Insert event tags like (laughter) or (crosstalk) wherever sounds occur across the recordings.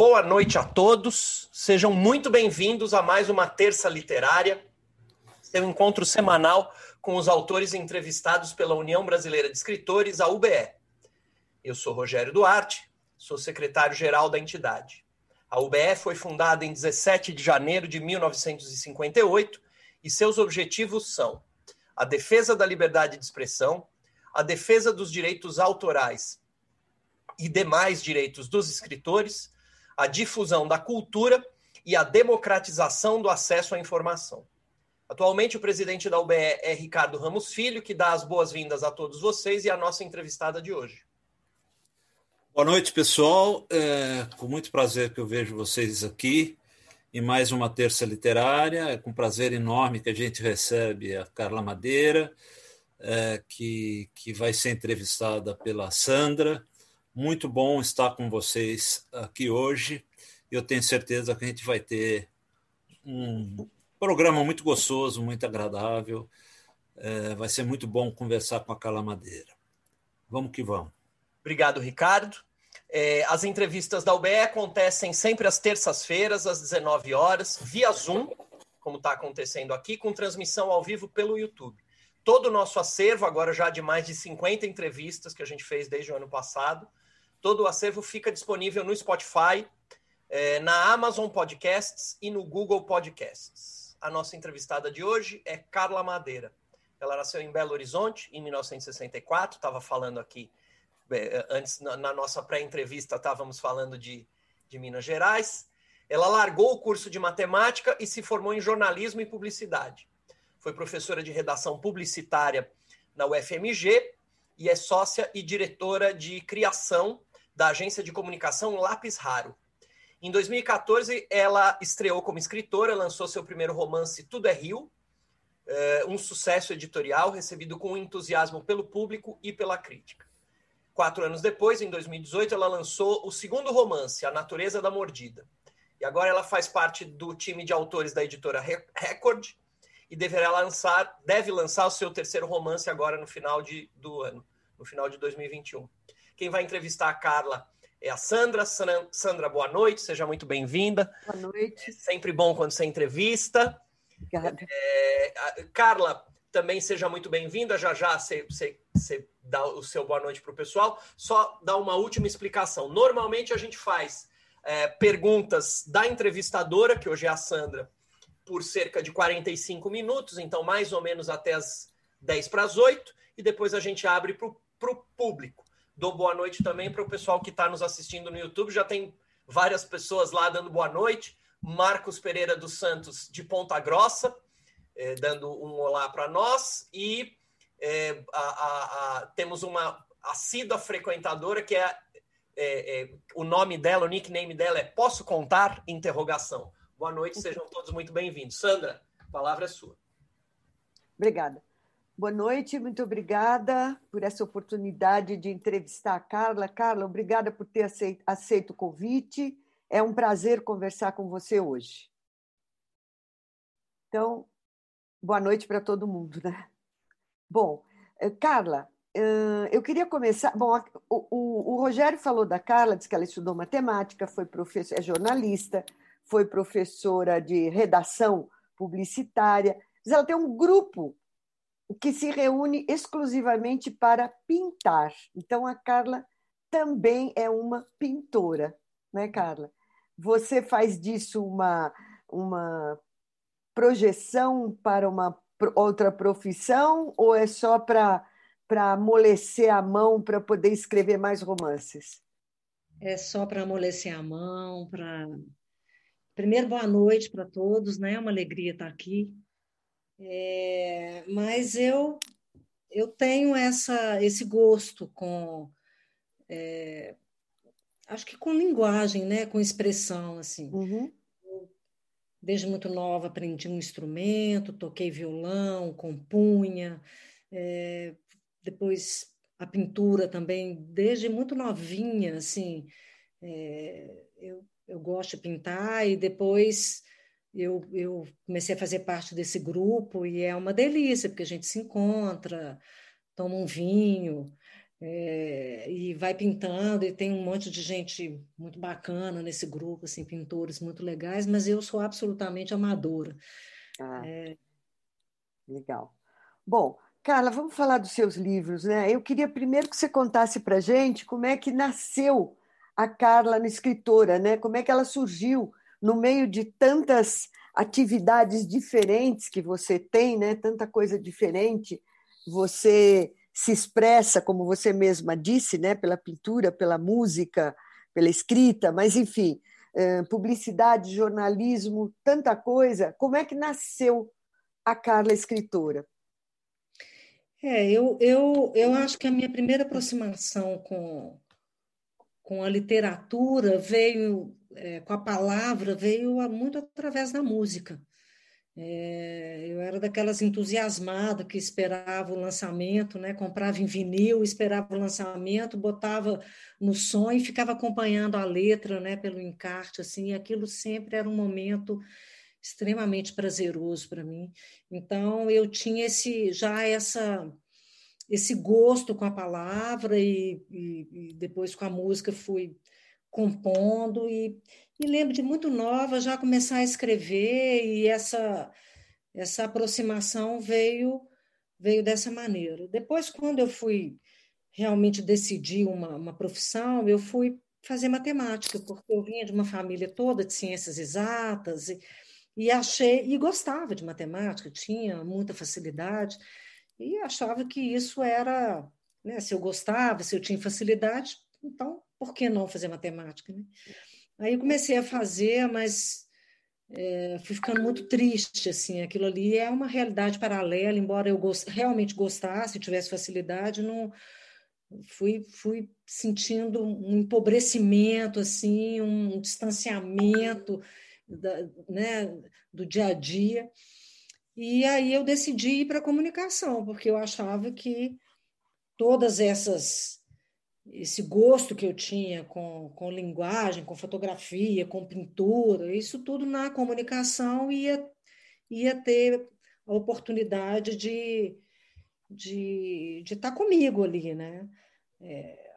Boa noite a todos. Sejam muito bem-vindos a mais uma terça literária, seu encontro semanal com os autores entrevistados pela União Brasileira de Escritores, a UBE. Eu sou Rogério Duarte, sou secretário-geral da entidade. A UBE foi fundada em 17 de janeiro de 1958 e seus objetivos são a defesa da liberdade de expressão, a defesa dos direitos autorais e demais direitos dos escritores, a difusão da cultura e a democratização do acesso à informação. Atualmente, o presidente da UBE é Ricardo Ramos Filho, que dá as boas-vindas a todos vocês e a nossa entrevistada de hoje. Boa noite, pessoal. É com muito prazer que eu vejo vocês aqui em mais uma terça literária. É com prazer enorme que a gente recebe a Carla Madeira, é, que, que vai ser entrevistada pela Sandra. Muito bom estar com vocês aqui hoje. Eu tenho certeza que a gente vai ter um programa muito gostoso, muito agradável. É, vai ser muito bom conversar com a Carla Madeira. Vamos que vamos. Obrigado, Ricardo. É, as entrevistas da UBE acontecem sempre às terças-feiras, às 19 horas, via Zoom, como está acontecendo aqui, com transmissão ao vivo pelo YouTube. Todo o nosso acervo, agora já de mais de 50 entrevistas que a gente fez desde o ano passado, Todo o acervo fica disponível no Spotify, é, na Amazon Podcasts e no Google Podcasts. A nossa entrevistada de hoje é Carla Madeira. Ela nasceu em Belo Horizonte em 1964, estava falando aqui, é, antes na, nossa pré-entrevista estávamos falando de, de Minas Gerais. Ela largou o curso de matemática e se formou em jornalismo e publicidade. Foi professora de redação publicitária na UFMG e é sócia e diretora de criação da agência de comunicação Lápis Raro. Em 2014, ela estreou como escritora, lançou seu primeiro romance Tudo é Rio, eh, um sucesso editorial recebido com entusiasmo pelo público e pela crítica. Quatro anos depois, em 2018, ela lançou o segundo romance, A Natureza da Mordida. E agora ela faz parte do time de autores da editora Record e deverá lançar, deve lançar o seu terceiro romance agora no final de, do ano, no final de 2021. Quem vai entrevistar a Carla é a Sandra. Sandra, boa noite, seja muito bem-vinda. Boa noite. É sempre bom quando você entrevista. Obrigada. É, Carla, também seja muito bem-vinda. Já já você, você, você, dá o seu boa noite para o pessoal. Só dar uma última explicação. Normalmente a gente faz é, perguntas da entrevistadora, que hoje é a Sandra, por cerca de 45 minutos, então mais ou menos até as 10 para as 8, e depois a gente abre para o público. Dou boa noite também para o pessoal que está nos assistindo no YouTube. Já tem várias pessoas lá dando boa noite. Marcos Pereira dos Santos, de Ponta Grossa, eh, dando um olá para nós. E eh, a, a, a, temos uma assídua frequentadora que é, é, o nome dela, o nickname dela é Posso Contar? Interrogação. Boa noite, sejam todos muito bem-vindos. Sandra, a palavra é sua. Obrigada. Boa noite, muito obrigada por essa oportunidade de entrevistar a Carla. Carla, obrigada por ter aceito, o convite. É um prazer conversar com você hoje. Então, boa noite para todo mundo, né? Bom, eh, Carla, eh, eu queria começar. Bom, o, o, o Rogério falou da Carla, disse que ela estudou matemática, foi professor, é jornalista, foi professora de redação publicitária, mas ela tem um grupo que se reúne exclusivamente para pintar. Então, a Carla também é uma pintora, né, Carla? Você faz disso uma, uma projeção para uma outra profissão ou é só para amolecer a mão para poder escrever mais romances? É só para amolecer a mão, para primeiro boa noite para todos, né? É uma alegria estar aqui. É, mas eu eu tenho essa esse gosto com é, acho que com linguagem, né, com expressão assim. Uhum. Desde muito nova aprendi um instrumento, toquei violão, compunha, é, depois a pintura também, desde muito novinha, assim, é, eu, eu gosto de pintar e depois eu, eu comecei a fazer parte desse grupo e é uma delícia, porque a gente se encontra, toma um vinho, É, e vai pintando, e tem um monte de gente muito bacana nesse grupo, assim, pintores muito legais, mas eu sou absolutamente amadora. Ah, é... Legal. Bom, Carla, vamos falar dos seus livros, né? Eu queria primeiro que você contasse para gente como é que nasceu a Carla na escritora, né? Como é que ela surgiu no meio de tantas atividades diferentes que você tem, né? Tanta coisa diferente. Você se expressa, como você mesma disse, né? Pela pintura, pela música, pela escrita, mas enfim, eh, publicidade, jornalismo, tanta coisa. Como é que nasceu a Carla escritora? É, eu, eu, eu acho que a minha primeira aproximação com, com a literatura veio, é, com a palavra, veio muito através da música. É, eu era daquelas entusiasmadas que esperava o lançamento, né? comprava em vinil, esperava o lançamento, botava no som e ficava acompanhando a letra né? pelo encarte. Assim, aquilo sempre era um momento extremamente prazeroso para mim. Então eu tinha esse já essa esse gosto com a palavra e, e, e depois com a música fui compondo e, e lembro de muito nova já começar a escrever e essa essa aproximação veio veio dessa maneira. Depois quando eu fui realmente decidir uma, uma profissão, eu fui fazer matemática, porque eu vinha de uma família toda de ciências exatas e, e achei e gostava de matemática, tinha muita facilidade e achava que isso era, né, se eu gostava, se eu tinha facilidade, então por que não fazer matemática? Né? Aí comecei a fazer, mas é, fui ficando muito triste, assim, aquilo ali é uma realidade paralela, embora eu gost, realmente gostasse, tivesse facilidade, não fui, fui sentindo um empobrecimento, assim, um distanciamento da, né, do dia a dia. E aí eu decidi ir para a comunicação, porque eu achava que todas essas esse gosto que eu tinha com, com linguagem, com fotografia, com pintura, isso tudo na comunicação ia, ia ter a oportunidade de, de, de estar comigo ali, né? É,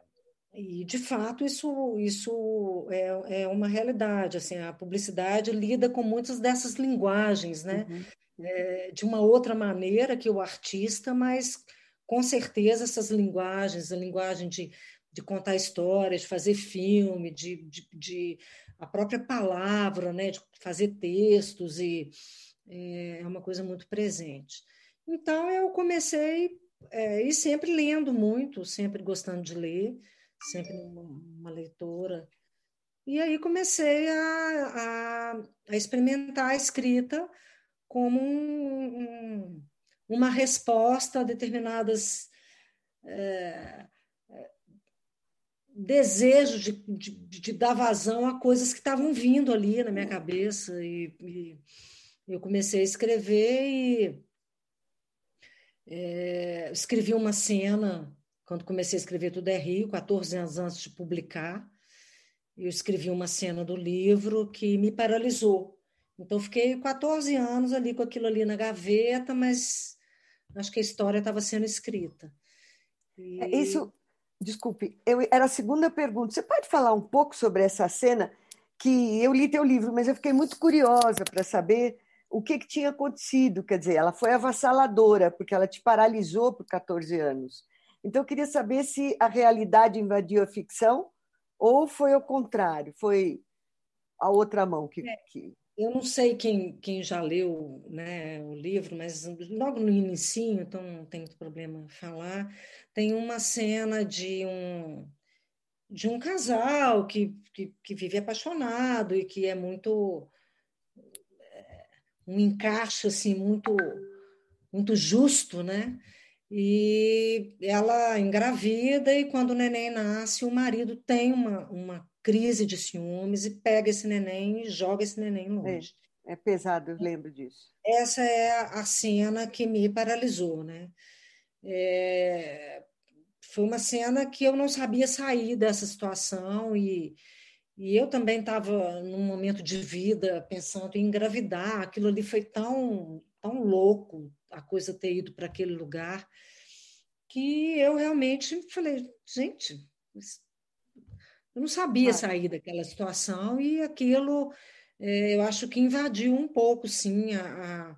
e, de fato, isso, isso é, é uma realidade. Assim, a publicidade lida com muitas dessas linguagens, né? Uhum. É, de uma outra maneira que o artista, mas com certeza essas linguagens, a linguagem de, de contar histórias, de fazer filme, de, de, de, a própria palavra, né? de fazer textos, e é, é uma coisa muito presente. Então, eu comecei, é, e sempre lendo muito, sempre gostando de ler, sempre uma, uma leitora. E aí comecei a, a, a experimentar a escrita como um, um, uma resposta a determinadas é, desejos de, de, de, dar vazão a coisas que estavam vindo ali na minha cabeça. E, e eu comecei a escrever e é, escrevi uma cena quando comecei a escrever Tudo é Rio, 14 anos antes de publicar, eu escrevi uma cena do livro que me paralisou. Então, fiquei 14 anos ali com aquilo ali na gaveta, mas acho que a história estava sendo escrita. E... É, isso, desculpe, eu, era a segunda pergunta. Você pode falar um pouco sobre essa cena? Que eu li teu livro, mas eu fiquei muito curiosa para saber o que, que tinha acontecido. Quer dizer, ela foi avassaladora, porque ela te paralisou por 14 anos. Então, eu queria saber se a realidade invadiu a ficção ou foi ao contrário, foi a outra mão que. É, que... Eu não sei quem, quem já leu né, o livro, mas logo no início, então não tem muito problema falar, tem uma cena de um, de um casal que, que, que vive apaixonado e que é muito é, um encaixe assim muito muito justo, né? E ela engravida, e quando o neném nasce, o marido tem uma, uma crise de ciúmes e pega esse neném e joga esse neném longe. É, é pesado, eu lembro disso. Essa é a cena que me paralisou, né? É, foi uma cena que eu não sabia sair dessa situação e, e eu também estava num momento de vida pensando em engravidar. Aquilo ali foi tão, tão louco, a coisa ter ido para aquele lugar que eu realmente falei, gente, eu não sabia sair daquela situação e aquilo é, eu acho que invadiu um pouco, sim, a,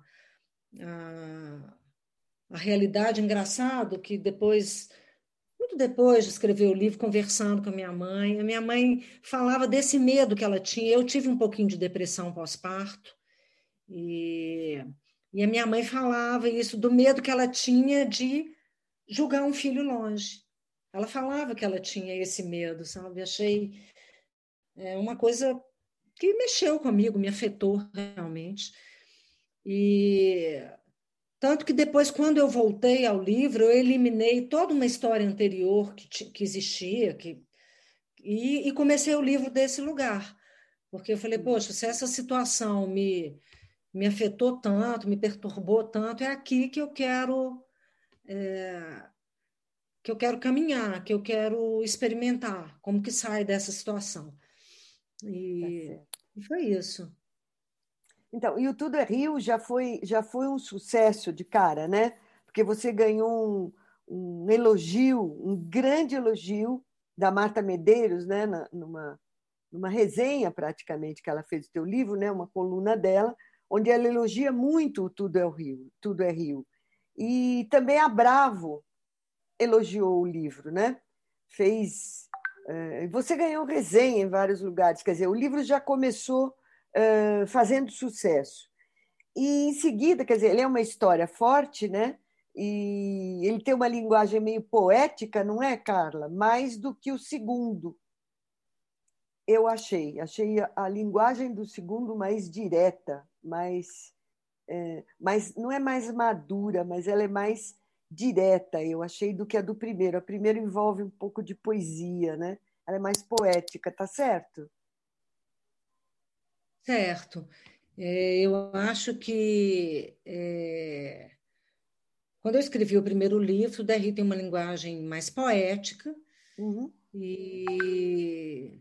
a, a realidade. Engraçado que depois, muito depois de escrever o livro, conversando com a minha mãe, a minha mãe falava desse medo que ela tinha. Eu tive um pouquinho de depressão pós-parto e, e a minha mãe falava isso do medo que ela tinha de julgar um filho longe. Ela falava que ela tinha esse medo, sabe? Achei é, uma coisa que mexeu comigo, me afetou realmente. E tanto que depois, quando eu voltei ao livro, eu eliminei toda uma história anterior que, que existia, que, e, e comecei o livro desse lugar. Porque eu falei, poxa, se essa situação me, me afetou tanto, me perturbou tanto, é aqui que eu quero é, que eu quero caminhar, que eu quero experimentar como que sai dessa situação. E, tá e foi isso. Então, e o Tudo é Rio já foi, já foi um sucesso de cara, né? Porque você ganhou um, um elogio, um grande elogio da Marta Medeiros, né? Na, numa, numa resenha praticamente que ela fez do teu livro, né? Uma coluna dela, onde ela elogia muito o Tudo é o Rio, Tudo é Rio. E também a Bravo elogiou o livro, né? Fez. Uh, você ganhou resenha em vários lugares, quer dizer, o livro já começou uh, fazendo sucesso. E em seguida, quer dizer, ele é uma história forte, né? E ele tem uma linguagem meio poética, não é, Carla? Mais do que o segundo. Eu achei. Achei a linguagem do segundo mais direta, mais. É, mais não é mais madura, mas ela é mais direta, eu achei, do que a do primeiro. A primeira envolve um pouco de poesia, né? Ela é mais poética, tá certo? Certo. É, eu acho que é, quando eu escrevi o primeiro livro, o Derry tem uma linguagem mais poética. Uhum. E...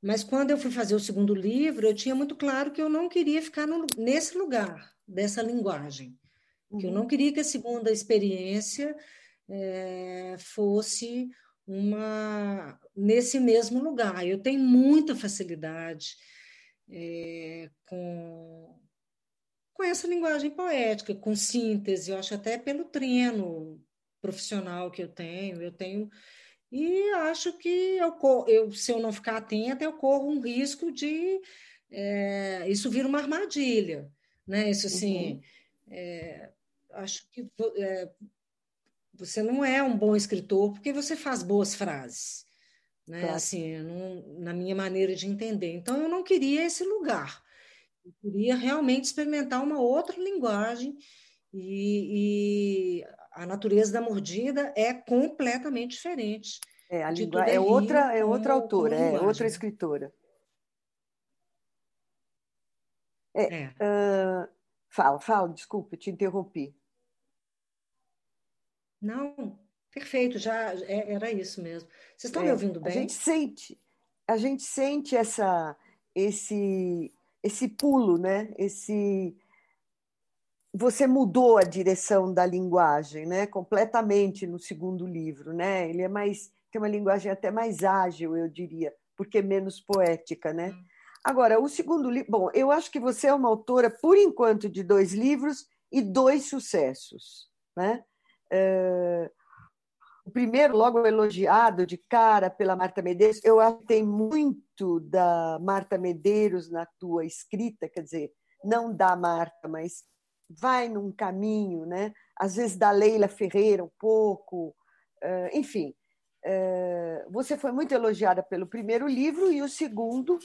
Mas quando eu fui fazer o segundo livro, eu tinha muito claro que eu não queria ficar no, nesse lugar, dessa linguagem que eu não uhum. queria que a segunda experiência é, fosse uma nesse mesmo lugar. Eu tenho muita facilidade é, com, com essa linguagem poética, com síntese, eu acho até pelo treino profissional que eu tenho, eu tenho e acho que eu, eu se eu não ficar atenta, eu corro um risco de é, isso vir uma armadilha, né? Isso assim, uhum. é, acho que é, você não é um bom escritor porque você faz boas frases, né? Claro. Assim, não, na minha maneira de entender. Então, eu não queria esse lugar. Eu queria realmente experimentar uma outra linguagem e, e a natureza da mordida é completamente diferente. É, a língua é, outra, é outra autora, é outra escritora. É, é. Uh, fala, fala, desculpe, te interrompi. Não, perfeito, já é, era isso mesmo. Vocês estão é, me ouvindo bem? A gente sente, a gente sente essa, esse, esse pulo, né? Esse você mudou a direção da linguagem, né? Completamente no segundo livro, né? Ele é mais tem uma linguagem até mais ágil, eu diria, porque menos poética, né? Hum. Agora, o segundo livro, bom, eu acho que você é uma autora por enquanto de dois livros e dois sucessos, né? Uh, o primeiro, logo elogiado de cara pela Marta Medeiros, eu acho que tem muito da Marta Medeiros na tua escrita, quer dizer, não da Marta, mas vai num caminho, né? às vezes da Leila Ferreira um pouco, uh, enfim. Uh, você foi muito elogiada pelo primeiro livro e o segundo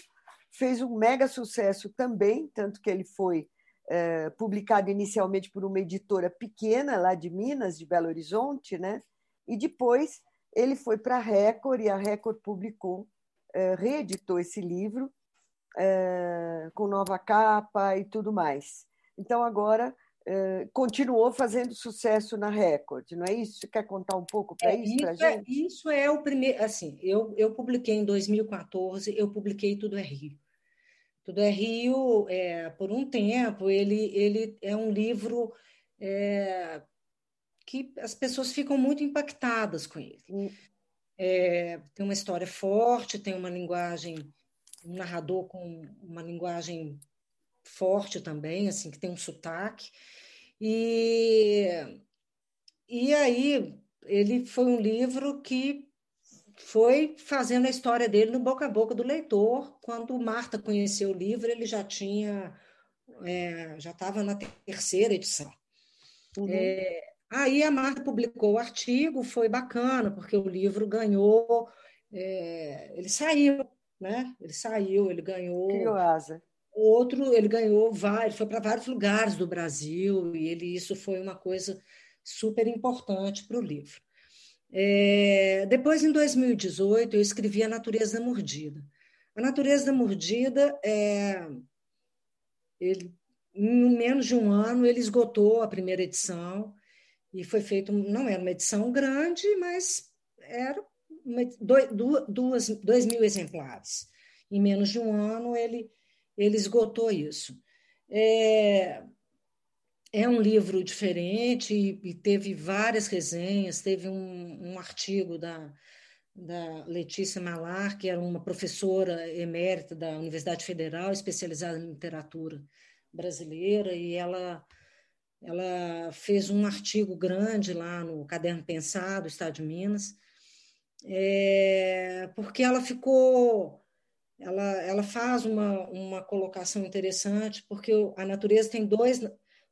fez um mega sucesso também, tanto que ele foi é, publicado inicialmente por uma editora pequena lá de Minas, de Belo Horizonte, né? E depois ele foi para a Record e a Record publicou, é, reeditou esse livro é, com nova capa e tudo mais. Então agora continuou fazendo sucesso na Record, não é isso? Você quer contar um pouco para é, isso, para gente? É, isso é o primeiro, assim, eu, eu publiquei em 2014, eu publiquei Tudo é Rio. Tudo é Rio, é, por um tempo, ele, ele é um livro é, que as pessoas ficam muito impactadas com ele. Hum. É, tem uma história forte, tem uma linguagem, um narrador com uma linguagem forte também, assim, que tem um sotaque. E, e aí ele foi um livro que foi fazendo a história dele no boca a boca do leitor. Quando Marta conheceu o livro, ele já tinha é, já estava na terceira edição. Uhum. É, aí a Marta publicou o artigo, foi bacana, porque o livro ganhou, é, ele saiu, né? Ele saiu, ele ganhou. Criou asa. Outro, ele ganhou vários, foi para vários lugares do Brasil, e ele, isso foi uma coisa super importante para o livro. É, depois, em 2018, eu escrevi A Natureza da Mordida. A Natureza da Mordida, é, ele, em menos de um ano, ele esgotou a primeira edição e foi feito, não era uma edição grande, mas era uma, dois, duas, dois mil exemplares. Em menos de um ano, ele, ele esgotou isso. É, é um livro diferente e, e teve várias resenhas. Teve um, um artigo da, da Letícia Malar, que era uma professora emérita da Universidade Federal, especializada em literatura brasileira, e ela, ela fez um artigo grande lá no Caderno Pensado, Estado de Minas, é, porque ela ficou. Ela, ela faz uma, uma colocação interessante, porque a natureza tem dois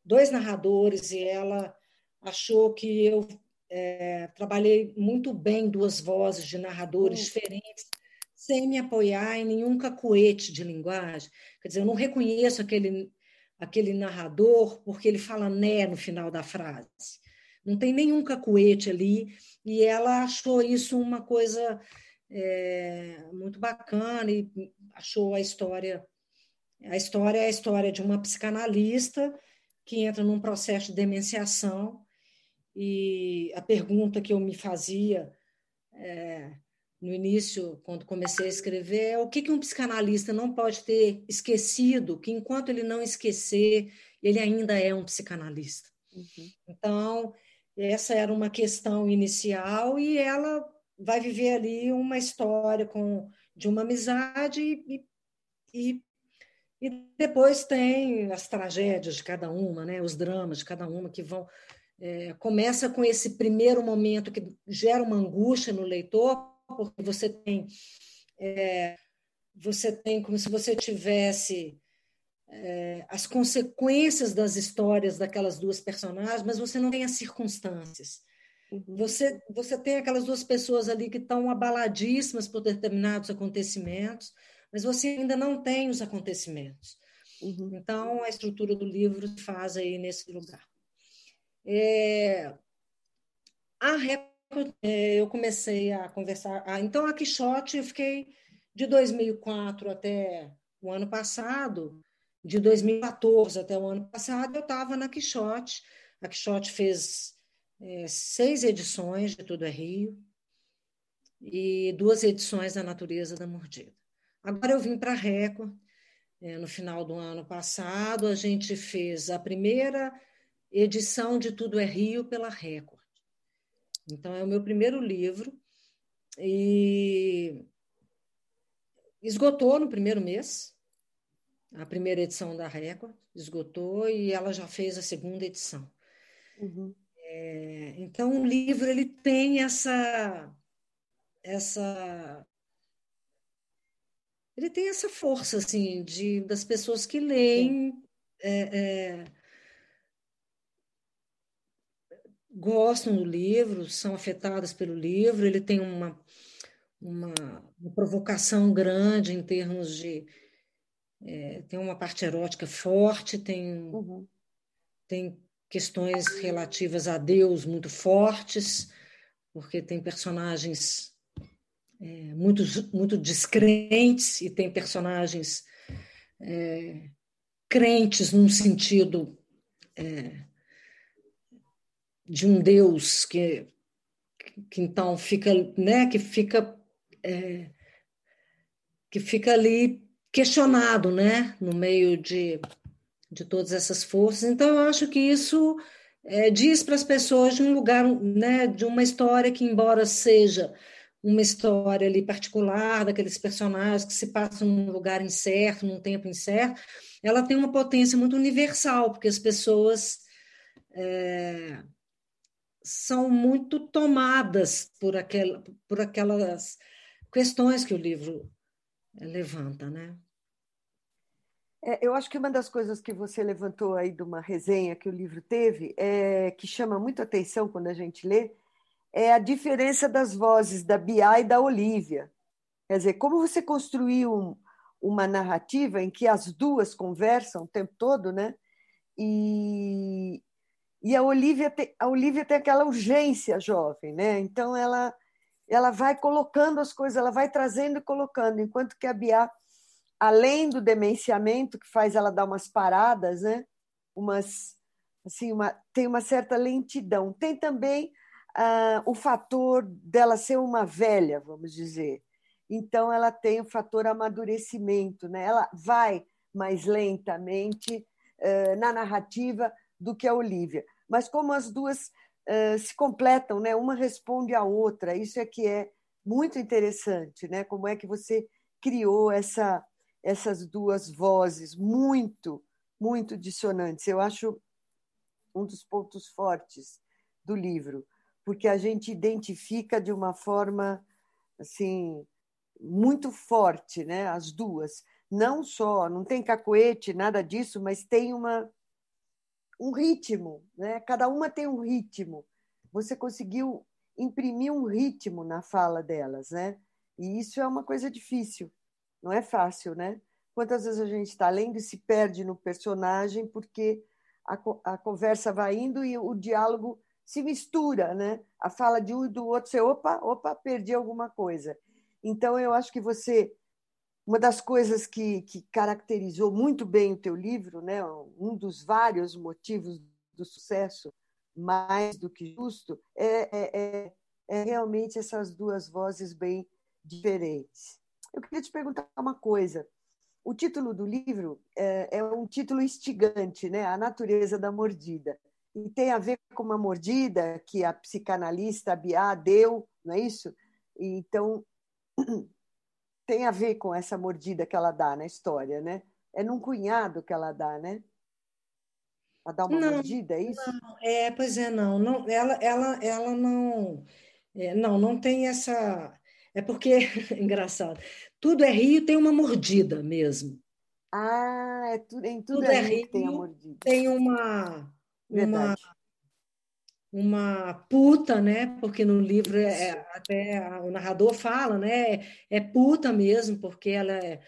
dois narradores e ela achou que eu é, trabalhei muito bem duas vozes de narradores uhum. diferentes, sem me apoiar em nenhum cacuete de linguagem. Quer dizer, eu não reconheço aquele, aquele narrador porque ele fala né no final da frase. Não tem nenhum cacuete ali, e ela achou isso uma coisa é, muito bacana e achou a história. A história é a história de uma psicanalista que entra num processo de demenciação. E a pergunta que eu me fazia é, no início, quando comecei a escrever, é o que, que um psicanalista não pode ter esquecido, que enquanto ele não esquecer, ele ainda é um psicanalista. Uhum. Então, essa era uma questão inicial e ela vai viver ali uma história com, de uma amizade e, e e depois tem as tragédias de cada uma, né? os dramas de cada uma que vão. É, começa com esse primeiro momento que gera uma angústia no leitor, porque você tem. É, você tem como se você tivesse é, as consequências das histórias daquelas duas personagens, mas você não tem as circunstâncias. Uhum. Você, você tem aquelas duas pessoas ali que estão abaladíssimas por determinados acontecimentos, mas você ainda não tem os acontecimentos. Uhum. Então, a estrutura do livro faz aí nesse lugar. É, a Record, é, eu comecei a conversar. Ah, então, a Quixote, eu fiquei de 2004 até o ano passado, de 2014 até o ano passado, eu estava na Quixote. A Quixote fez é, seis edições de Tudo é Rio e duas edições da Natureza da Mordida. Agora eu vim para a Record, é, no final do ano passado, a gente fez a primeira edição de Tudo é Rio pela Record. Então, é o meu primeiro livro e esgotou no primeiro mês, a primeira edição da Record, esgotou e ela já fez a segunda edição. Uhum. É, então, o livro ele tem essa essa ele tem essa força assim de das pessoas que leem é, é, gostam do livro, são afetadas pelo livro. Ele tem uma, uma, uma provocação grande em termos de é, tem uma parte erótica forte, tem uhum. tem questões relativas a Deus muito fortes, porque tem personagens é, muito, muito descrentes e tem personagens é, crentes num sentido é, de um Deus que, que então fica, né, que fica é, que fica ali questionado, né, no meio de, de todas essas forças. Então eu acho que isso é, diz para as pessoas de um lugar, né, de uma história que, embora seja uma história ali particular daqueles personagens que se passam num lugar incerto, num tempo incerto, ela tem uma potência muito universal, porque as pessoas é, são muito tomadas por, aquela, por aquelas questões que o livro é, levanta, né? É, eu acho que uma das coisas que você levantou aí de uma resenha que o livro teve, é, que chama muito atenção quando a gente lê, é a diferença das vozes da Bia e da Olivia. Quer dizer, como você construiu um, uma narrativa em que as duas conversam o tempo todo, né? E, e a Olivia tem, a Olivia tem aquela urgência jovem, né? Então ela ela vai colocando as coisas, ela vai trazendo e colocando, enquanto que a Bia além do demenciamento que faz ela dar umas paradas, né? Umas assim, uma, tem uma certa lentidão. Tem também ah, o fator dela ser uma velha, vamos dizer. Então ela tem o fator amadurecimento, né? Ela vai mais lentamente uh, na narrativa do que a Olivia. Mas como as duas uh, se completam, né? Uma responde à outra. Isso é que é muito interessante, né? Como é que você criou essa essas duas vozes muito, muito dissonantes. Eu acho um dos pontos fortes do livro, porque a gente identifica de uma forma assim muito forte, né? As duas, não só, não tem cacoete, nada disso, mas tem uma um ritmo, né? Cada uma tem um ritmo. Você conseguiu imprimir um ritmo na fala delas, né? E isso é uma coisa difícil não é fácil, né? Quantas vezes a gente está lendo e se perde no personagem porque a, a conversa vai indo e o diálogo se mistura, né? A fala de um e do outro, você, opa, opa, perdi alguma coisa. Então, eu acho que você. Uma das coisas que, que caracterizou muito bem o teu livro, né? um dos vários motivos do sucesso, mais do que justo, é, é, é, é realmente essas duas vozes bem diferentes. Eu queria te perguntar uma coisa. O título do livro é, é um título instigante, né? A natureza da mordida. E tem a ver com uma mordida que a psicanalista Biá deu, não é isso? E, então, (clears throat) tem a ver com essa mordida que ela dá na história, né? É num cunhado que ela dá, né? Ela dá uma não, mordida, é isso? Não, é, pois é, não. não ela, ela, ela não. É, não, não tem essa. É porque, (laughs) engraçado, tudo é rio tem uma mordida mesmo. Ah, é tudo, em tudo, tudo é, é rio tem a mordida. Tem uma, uma, uma puta, né? Porque no livro é, é, até o narrador fala, né? É puta mesmo, porque ela é,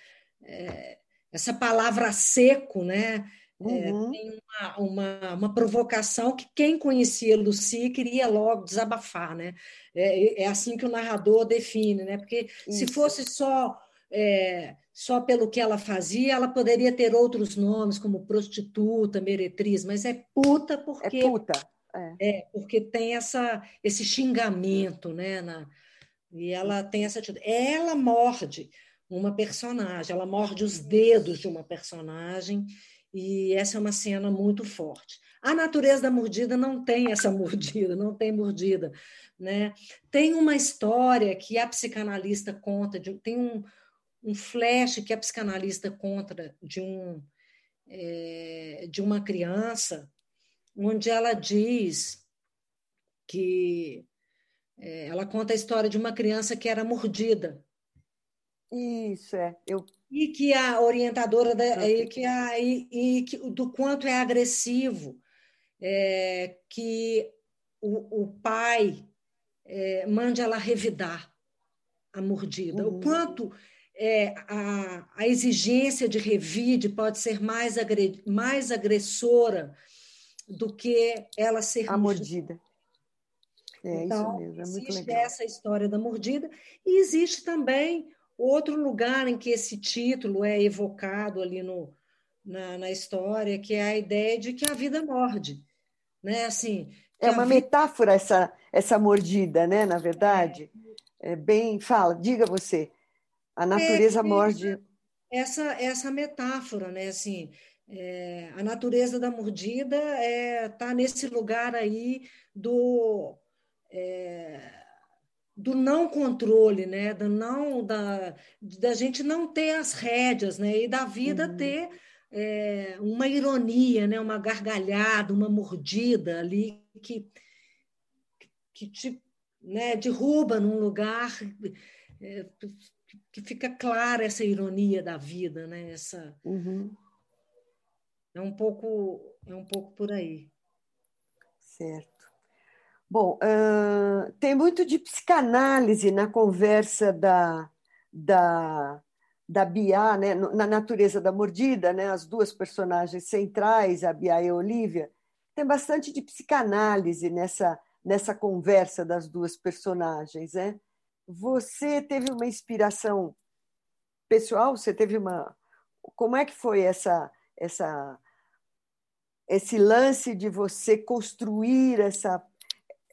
é essa palavra seco, né? É, uhum. tem uma, uma, uma, provocação que quem conhecia Lucy queria logo desabafar, né? É, é assim que o narrador define, né? Porque Isso. se fosse só é, só pelo que ela fazia, ela poderia ter outros nomes como prostituta, meretriz, mas é puta porque é puta, é, é porque tem essa esse xingamento, né? Na, e ela tem essa atitude. Ela morde uma personagem, ela morde os dedos de uma personagem e essa é uma cena muito forte. A natureza da mordida não tem essa (laughs) mordida, não tem mordida. Né? Tem uma história que a psicanalista conta, de, tem um, um flash que a psicanalista conta de, um, é, de uma criança, onde ela diz que é, ela conta a história de uma criança que era mordida. Isso, é. Eu e que a orientadora da, e que a, e, e que, do quanto é agressivo é, que o, o pai é, mande ela revidar a mordida, uhum. o quanto é, a, a exigência de revide pode ser mais, agre, mais agressora do que ela ser a mordida. É então, isso mesmo, é muito existe essa história da mordida e existe também Outro lugar em que esse título é evocado ali no, na, na história, que é a ideia de que a vida morde. Né? Assim, é uma vida... metáfora essa, essa mordida, né? na verdade. É bem. Fala, diga você. A natureza é, morde. Essa, essa metáfora, né? Assim, É, a natureza da mordida está é, tá nesse lugar aí do, é, do não controle, né? Do não, da, da gente não ter as rédeas, né? E da vida uhum. ter é, uma ironia, né? uma gargalhada, uma mordida ali que, que te né? derruba num lugar é, que fica clara essa ironia da vida, né? Essa, uhum é um pouco, é um pouco por aí. Certo. Bom, uh, tem muito de psicanálise na conversa da, da, da Bia, né? na natureza da mordida, né? as duas personagens centrais, a Bia e a Olivia, tem bastante de psicanálise nessa, nessa conversa das duas personagens. Né? Você teve uma inspiração pessoal? Você teve uma. Como é que foi essa, essa esse lance de você construir essa.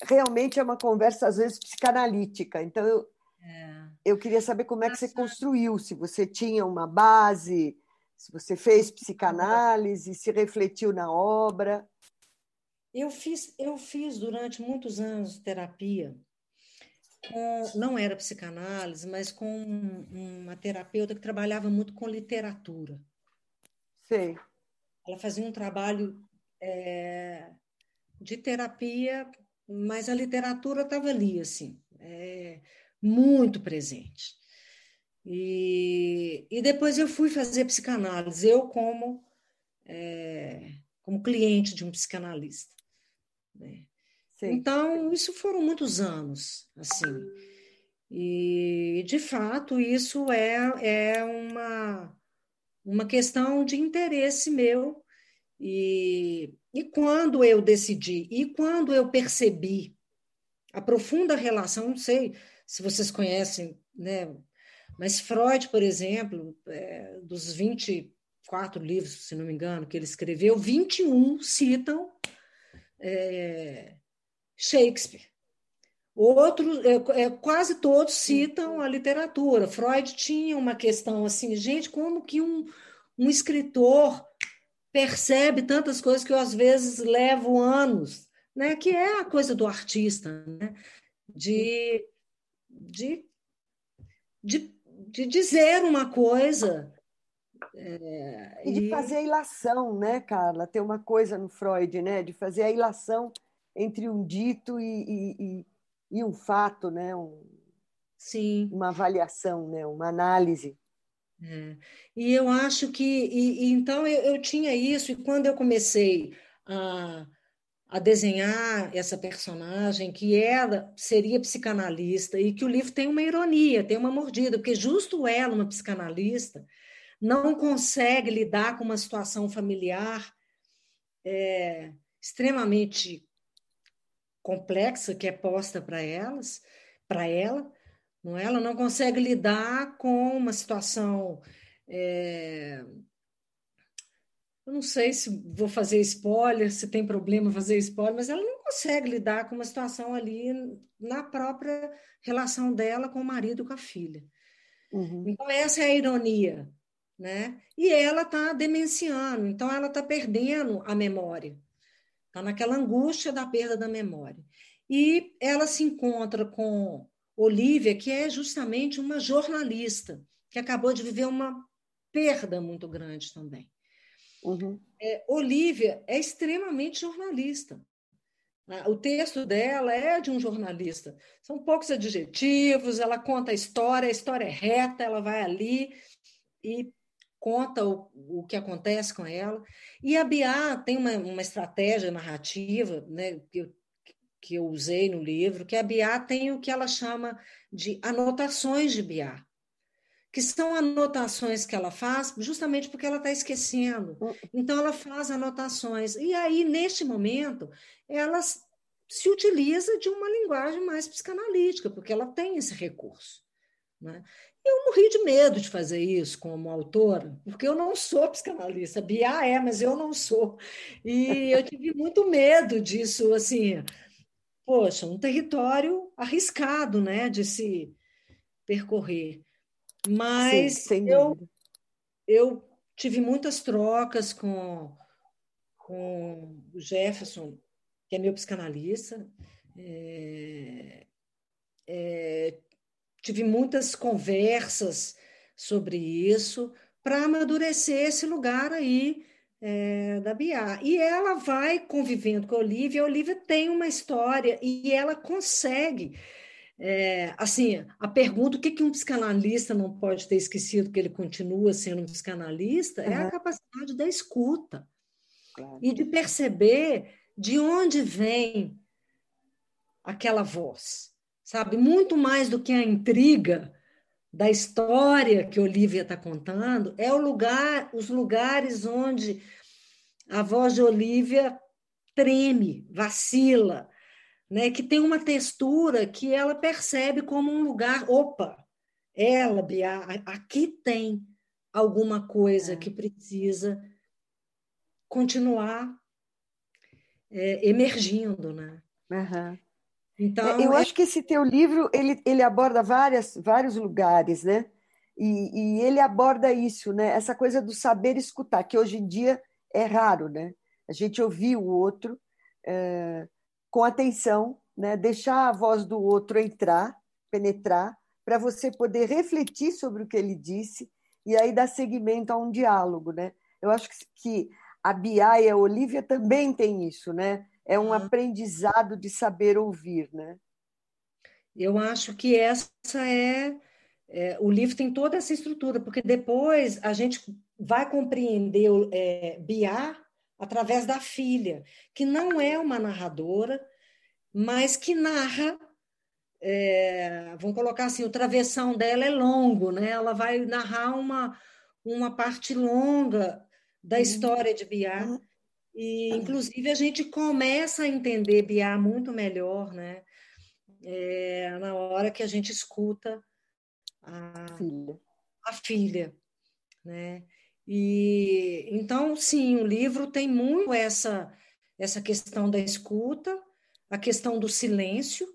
Realmente é uma conversa, às vezes, psicanalítica. Então, eu, é. eu queria saber como é que você construiu, se você tinha uma base, se você fez psicanálise, se refletiu na obra. Eu fiz, eu fiz durante muitos anos terapia. Com, não era psicanálise, mas com uma terapeuta que trabalhava muito com literatura. Sei. Ela fazia um trabalho é, de terapia, mas a literatura estava ali, assim, é, muito presente. E, e depois eu fui fazer psicanálise, eu como, é, como cliente de um psicanalista. Né? Então, isso foram muitos anos, assim. E, de fato, isso é, é uma, uma questão de interesse meu e, e quando eu decidi, e quando eu percebi a profunda relação, não sei se vocês conhecem, né? Mas Freud, por exemplo, é, dos 24 livros, se não me engano, que ele escreveu, 21 citam é, Shakespeare. Outros, é, é, quase todos citam a literatura. Freud tinha uma questão assim, gente, como que um, um escritor percebe tantas coisas que eu, às vezes, levo anos, né? que é a coisa do artista, né? de, de, de, de dizer uma coisa. É, e de fazer a ilação, né, Carla? Tem uma coisa no Freud, né? De fazer a ilação entre um dito e, e, e, e um fato, né? Um, Sim. Uma avaliação, né? Uma análise. É. E eu acho que, e, então eu, eu, tinha isso, e quando eu comecei a, a desenhar essa personagem, que ela seria psicanalista, e que o livro tem uma ironia, tem uma mordida, porque justo ela, uma psicanalista, não consegue lidar com uma situação familiar é, extremamente complexa que é posta para elas, para ela, não é? Ela não consegue lidar com uma situação. É... Eu não sei se vou fazer spoiler, se tem problema fazer spoiler, mas ela não consegue lidar com uma situação ali na própria relação dela com o marido e com a filha. Uhum. Então, essa é a ironia. Né? E ela está demenciando, então ela está perdendo a memória. Está naquela angústia da perda da memória. E ela se encontra com Olivia, que é justamente uma jornalista, que acabou de viver uma perda muito grande também. Uhum. É, Olivia é extremamente jornalista. Ah, o texto dela é de um jornalista. São poucos adjetivos, ela conta a história, a história é reta, ela vai ali e conta o, o que acontece com ela. E a Bia tem uma, uma estratégia narrativa, né, que eu que eu usei no livro, que a Biá tem o que ela chama de anotações de Biá, que são anotações que ela faz justamente porque ela está esquecendo. Hum. Então, ela faz anotações. E aí, neste momento, ela se utiliza de uma linguagem mais psicanalítica, porque ela tem esse recurso. Né? Eu morri de medo de fazer isso como autora, porque eu não sou psicanalista. Bia é, mas eu não sou. E eu (laughs) tive muito medo disso, assim, poxa, um território arriscado, né, de se percorrer. Mas Sim, eu, eu tive muitas trocas com, com o Jefferson, que é meu psicanalista. É, é, tive muitas conversas sobre isso para amadurecer esse lugar aí é, da Bia. E ela vai convivendo com a Olivia, a Olivia tem uma história e ela consegue. É, assim, a pergunta o que, que um psicanalista não pode ter esquecido que ele continua sendo um psicanalista uhum. é a capacidade da escuta claro. e de perceber de onde vem aquela voz, sabe? Muito mais do que a intriga da história que Olivia está contando, é o lugar, os lugares onde a voz de Olivia treme, vacila, né? Que tem uma textura que ela percebe como um lugar, opa, ela, Bia, aqui tem alguma coisa é. que precisa continuar é, emergindo, né? Uhum. Então, eu é... acho que esse teu livro ele, ele aborda várias, vários lugares, né? E, e, ele aborda isso, né? Essa coisa do saber escutar, que hoje em dia é raro, né? A gente ouvir o outro é, com atenção, né? Deixar a voz do outro entrar, penetrar, para você poder refletir sobre o que ele disse e aí dar seguimento a um diálogo, né? Eu acho que, que a Bia e a Olivia também têm isso, né? É um aprendizado de saber ouvir, né? Eu acho que essa é, é, o livro tem toda essa estrutura, porque depois a gente vai compreender é, Biá através da filha, que não é uma narradora, mas que narra. É, vamos colocar assim, o travessão dela é longo, né? Ela vai narrar uma, uma parte longa da uhum. história de Biá. Uhum. E, inclusive, a gente começa a entender Biá muito melhor, né? É, na hora que a gente escuta a filha. A filha né? E então, sim, o livro tem muito essa essa questão da escuta, a questão do silêncio,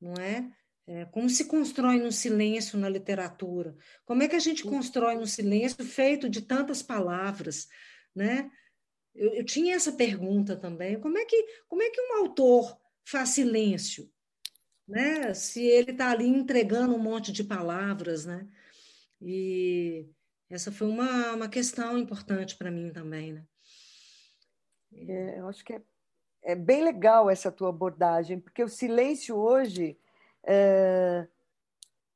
não é? é como se constrói um silêncio na literatura? Como é que a gente constrói um silêncio feito de tantas palavras, né? Eu, eu tinha essa pergunta também. Como é que, como é que um autor faz silêncio? Né? Se ele está ali entregando um monte de palavras, né? E essa foi uma, uma questão importante para mim também, né? É, eu acho que é, é bem legal essa tua abordagem, porque o silêncio hoje, é,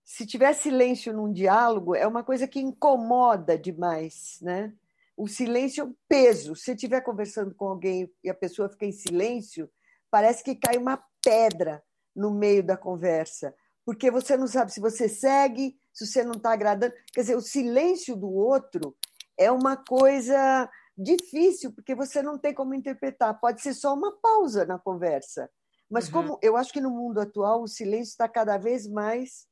se tiver silêncio num diálogo, é uma coisa que incomoda demais, né? O silêncio é um peso. Se você estiver conversando com alguém e a pessoa fica em silêncio, parece que cai uma pedra no meio da conversa, porque você não sabe se você segue, se você não está agradando. Quer dizer, o silêncio do outro é uma coisa difícil, porque você não tem como interpretar. Pode ser só uma pausa na conversa. Mas uhum. como eu acho que no mundo atual o silêncio está cada vez mais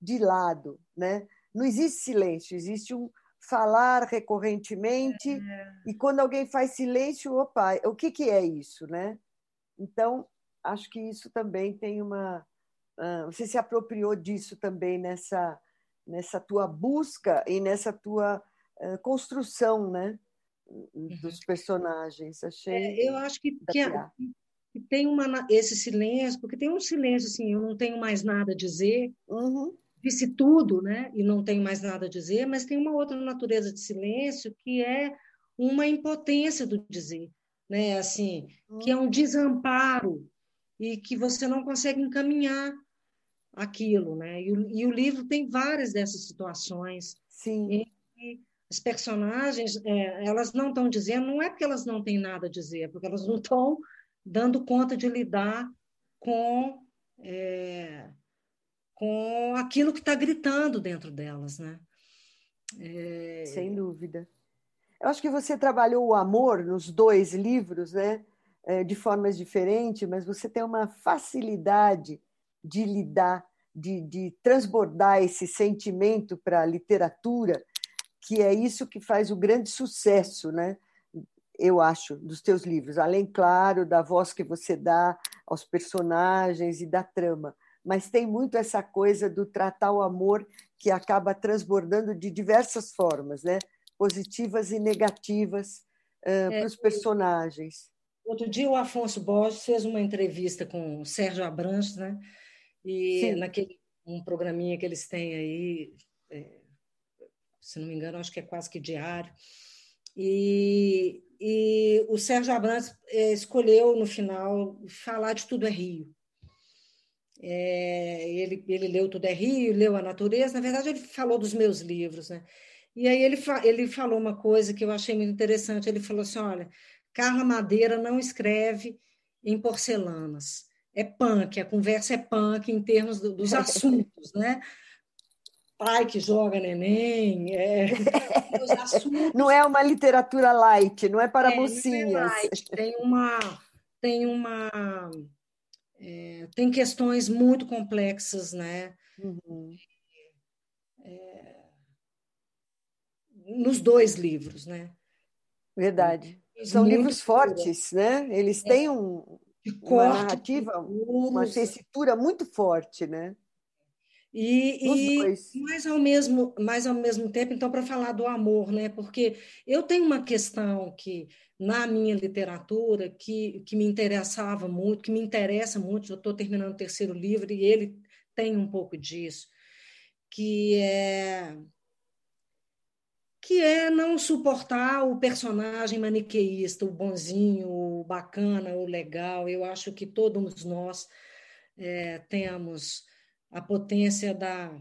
de lado, né? Não existe silêncio, existe um, falar recorrentemente, é. e quando alguém faz silêncio, opa, o que, que é isso, né? Então, acho que isso também tem uma. Uh, você se apropriou disso também nessa, nessa tua busca e nessa tua uh, construção, né? Dos uhum. personagens. Achei. É, eu acho que, que, que, tem uma, esse silêncio, porque tem um silêncio assim, eu não tenho mais nada a dizer. Uhum disse tudo, né? E não tenho mais nada a dizer, mas tem uma outra natureza de silêncio que é uma impotência do dizer, né? Assim, que é um desamparo e que você não consegue encaminhar aquilo, né? E o, e o livro tem várias dessas situações. Sim. E as personagens, é, elas não estão dizendo, não é porque elas não têm nada a dizer, é porque elas não estão dando conta de lidar com é, com aquilo que está gritando dentro delas, né? É... Sem dúvida. Eu acho que você trabalhou o amor nos dois livros, né? É, de formas diferentes, mas você tem uma facilidade de lidar, de, de transbordar esse sentimento para a literatura, que é isso que faz o grande sucesso, né? Eu acho, dos teus livros, além, claro, da voz que você dá aos personagens e da trama mas tem muito essa coisa do tratar o amor que acaba transbordando de diversas formas, né? positivas e negativas uh, é, para os personagens. Outro dia o Afonso Borges fez uma entrevista com o Sérgio Abranches, né? E Sim. naquele um programinha que eles têm aí, é, se não me engano, acho que é quase que diário. E, e o Sérgio Abrantes é, escolheu, no final, falar de Tudo é Rio. É, ele, ele leu Tudo é Rio, leu A Natureza, na verdade, ele falou dos meus livros. Né? E aí ele, ele falou uma coisa que eu achei muito interessante. Ele falou assim: olha, Carla Madeira não escreve em porcelanas. É punk, a conversa é punk em termos do, dos assuntos, né? pai que joga neném. É, (laughs) não é uma literatura light, não é para é, mocinhas. É light, tem uma. Tem uma. É, tem questões muito complexas, né? Uhum. É, nos dois livros, né? Verdade. São muito livros fortes, né? Eles é. têm um, uma narrativa, uma tessitura muito forte, né? E, e mas ao mesmo, mas ao mesmo tempo, então, para falar do amor, né? Porque eu tenho uma questão que na minha literatura que, que me interessava muito, que me interessa muito. Eu estou terminando o terceiro livro e ele tem um pouco disso, que é que é não suportar o personagem maniqueísta, o bonzinho, o bacana, o legal. Eu acho que todos nós é, temos a potência da,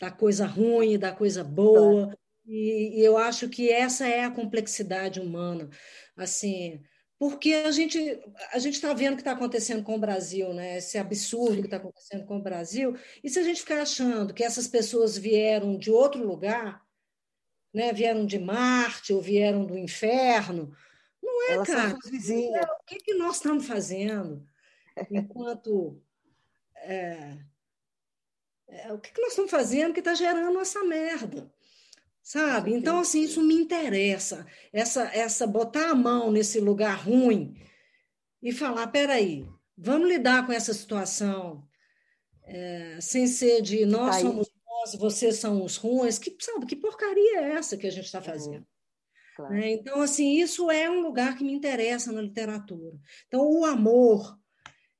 da coisa ruim, da coisa boa. E, e eu acho que essa é a complexidade humana. Assim, porque a gente a gente está vendo o que está acontecendo com o Brasil, né? Esse absurdo que está acontecendo com o Brasil. E se a gente ficar achando que essas pessoas vieram de outro lugar, né? Vieram de Marte ou vieram do inferno, não é, Elas cara. o que, que nós estamos fazendo enquanto é, é, o que, que nós estamos fazendo que está gerando essa merda? Sabe? Então, assim, isso me interessa. Essa, essa botar a mão nesse lugar ruim e falar: peraí, vamos lidar com essa situação é, sem ser de nós tá somos nós, vocês são os ruins. Que, sabe, que porcaria é essa que a gente está fazendo? Claro. Né? Então, assim, isso é um lugar que me interessa na literatura. Então, o amor,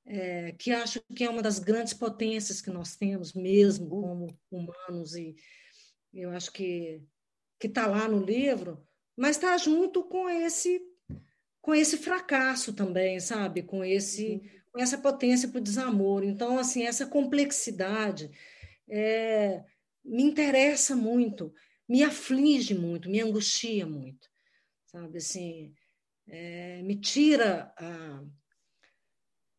é, que acho que é uma das grandes potências que nós temos mesmo como humanos e eu acho que que está lá no livro, mas está junto com esse com esse fracasso também, sabe, com esse uhum. com essa potência para o desamor. Então, assim, essa complexidade é, me interessa muito, me aflige muito, me angustia muito, sabe, assim, é, me tira a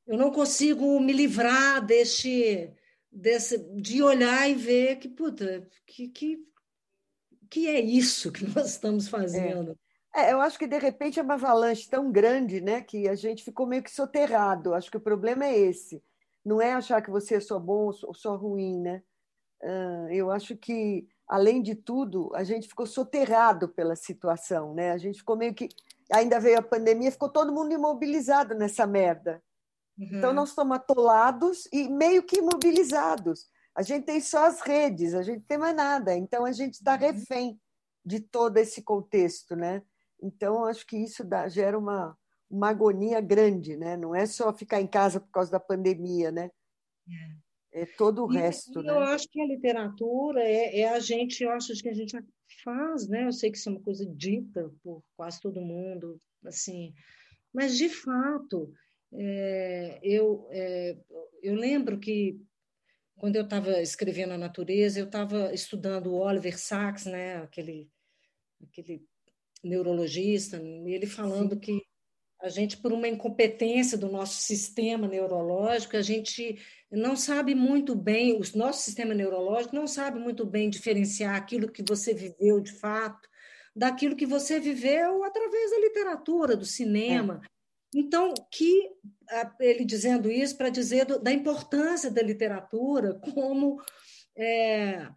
eu não consigo me livrar deste, desse, de olhar e ver que, puta, que, que, que é isso que (laughs) nós estamos fazendo. É. é. eu acho que de repente é uma avalanche tão grande, né, que a gente ficou meio que soterrado. Acho que o problema é esse. Não é achar que você é só bom ou só ruim, né? Eu acho que, além de tudo, a gente ficou soterrado pela situação, né? A gente ficou meio que. Ainda veio a pandemia, ficou todo mundo imobilizado nessa merda. Uhum. Então, nós estamos atolados e meio que imobilizados. A gente tem só as redes, a gente tem mais nada. Então, a gente está uhum. refém de todo esse contexto, né? Então, acho que isso dá, gera uma, uma agonia grande, né? Não é só ficar em casa por causa da pandemia, né? É, é todo o e, resto, e né? Eu acho que a literatura é, é, a gente, eu acho que a gente faz, né? Eu sei que isso é uma coisa dita por quase todo mundo, assim, mas de fato é, eu, é, eu lembro que quando eu estava escrevendo a natureza, eu estava estudando o Oliver Sacks, né, aquele, aquele neurologista, e ele falando Sim. que a gente, por uma incompetência do nosso sistema neurológico, a gente não sabe muito bem, o nosso sistema neurológico não sabe muito bem diferenciar aquilo que você viveu de fato daquilo que você viveu através da literatura, do cinema. É então, que ele dizendo isso para dizer do, da importância da literatura como, é,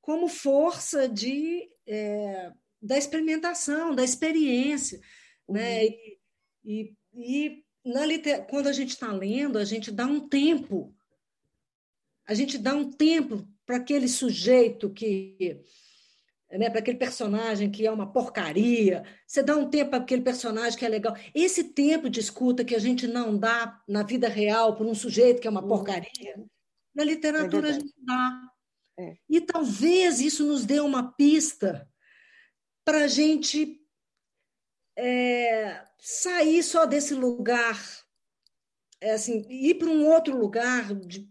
como força de, é, da experimentação, da experiência. Né? Uhum. Né? E, e, e na liter... quando a gente está lendo, a gente dá um tempo, a gente dá um tempo para aquele sujeito que né, para aquele personagem que é uma porcaria, você dá um tempo para aquele personagem que é legal. Esse tempo de escuta que a gente não dá na vida real para um sujeito que é uma uhum. porcaria, na literatura é a gente dá. É. E talvez isso nos dê uma pista para a gente é, sair só desse lugar, é assim, ir para um outro lugar, de,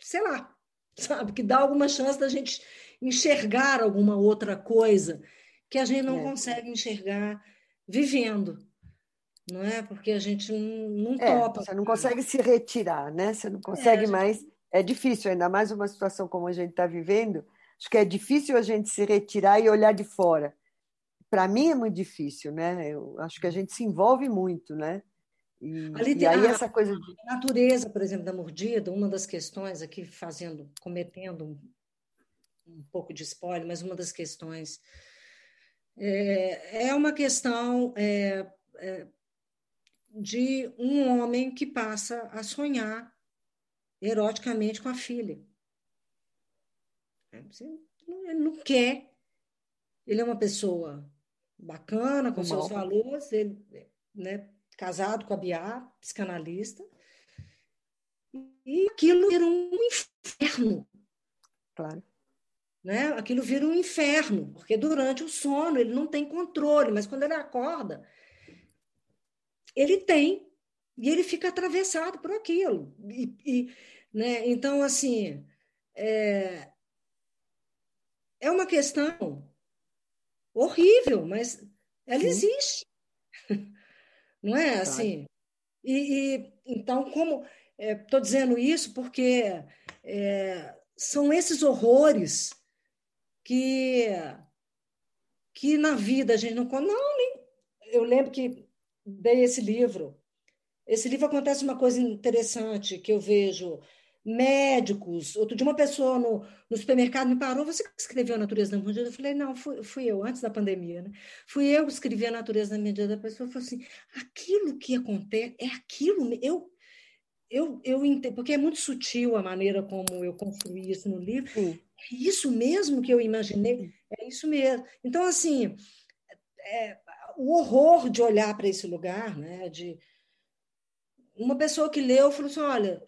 sei lá, (laughs) sabe, que dá alguma chance da gente enxergar alguma outra coisa que a gente não é. consegue enxergar vivendo, não é? Porque a gente não, não é, topa. Você não consegue se retirar, né? Você não consegue é, mais. Gente... É difícil, ainda mais uma situação como a gente está vivendo. Acho que é difícil a gente se retirar e olhar de fora. Para mim é muito difícil, né? Eu acho que a gente se envolve muito, né? E, e aí essa coisa de a natureza, por exemplo, da mordida, uma das questões aqui fazendo, cometendo um pouco de spoiler, mas uma das questões é, é uma questão é, é, de um homem que passa a sonhar eroticamente com a filha. É, ele não quer. Ele é uma pessoa bacana, com seus valores, ele, né, casado com a Biá, psicanalista, e aquilo era um inferno. Claro né? Aquilo vira um inferno, porque durante o sono ele não tem controle, mas quando ele acorda, ele tem, e ele fica atravessado por aquilo. E, e né? Então, assim, é, é uma questão horrível, mas ela Sim. existe. (laughs) Não é assim? E, e então, como estou é, dizendo isso porque é, são esses horrores que que na vida a gente não não nem eu lembro que dei esse livro. Esse livro acontece uma coisa interessante que eu vejo. Médicos outro dia uma pessoa no, no supermercado me parou você que escreveu a natureza da medida? Eu falei não fui, fui eu antes da pandemia né? Fui eu que escrevi a natureza da medida da pessoa falou assim aquilo que acontece é aquilo eu eu, eu entendo, porque é muito sutil a maneira como eu construí isso no livro. Sim. É isso mesmo que eu imaginei? É isso mesmo. Então, assim, é, o horror de olhar para esse lugar, né? De uma pessoa que leu falou assim: olha,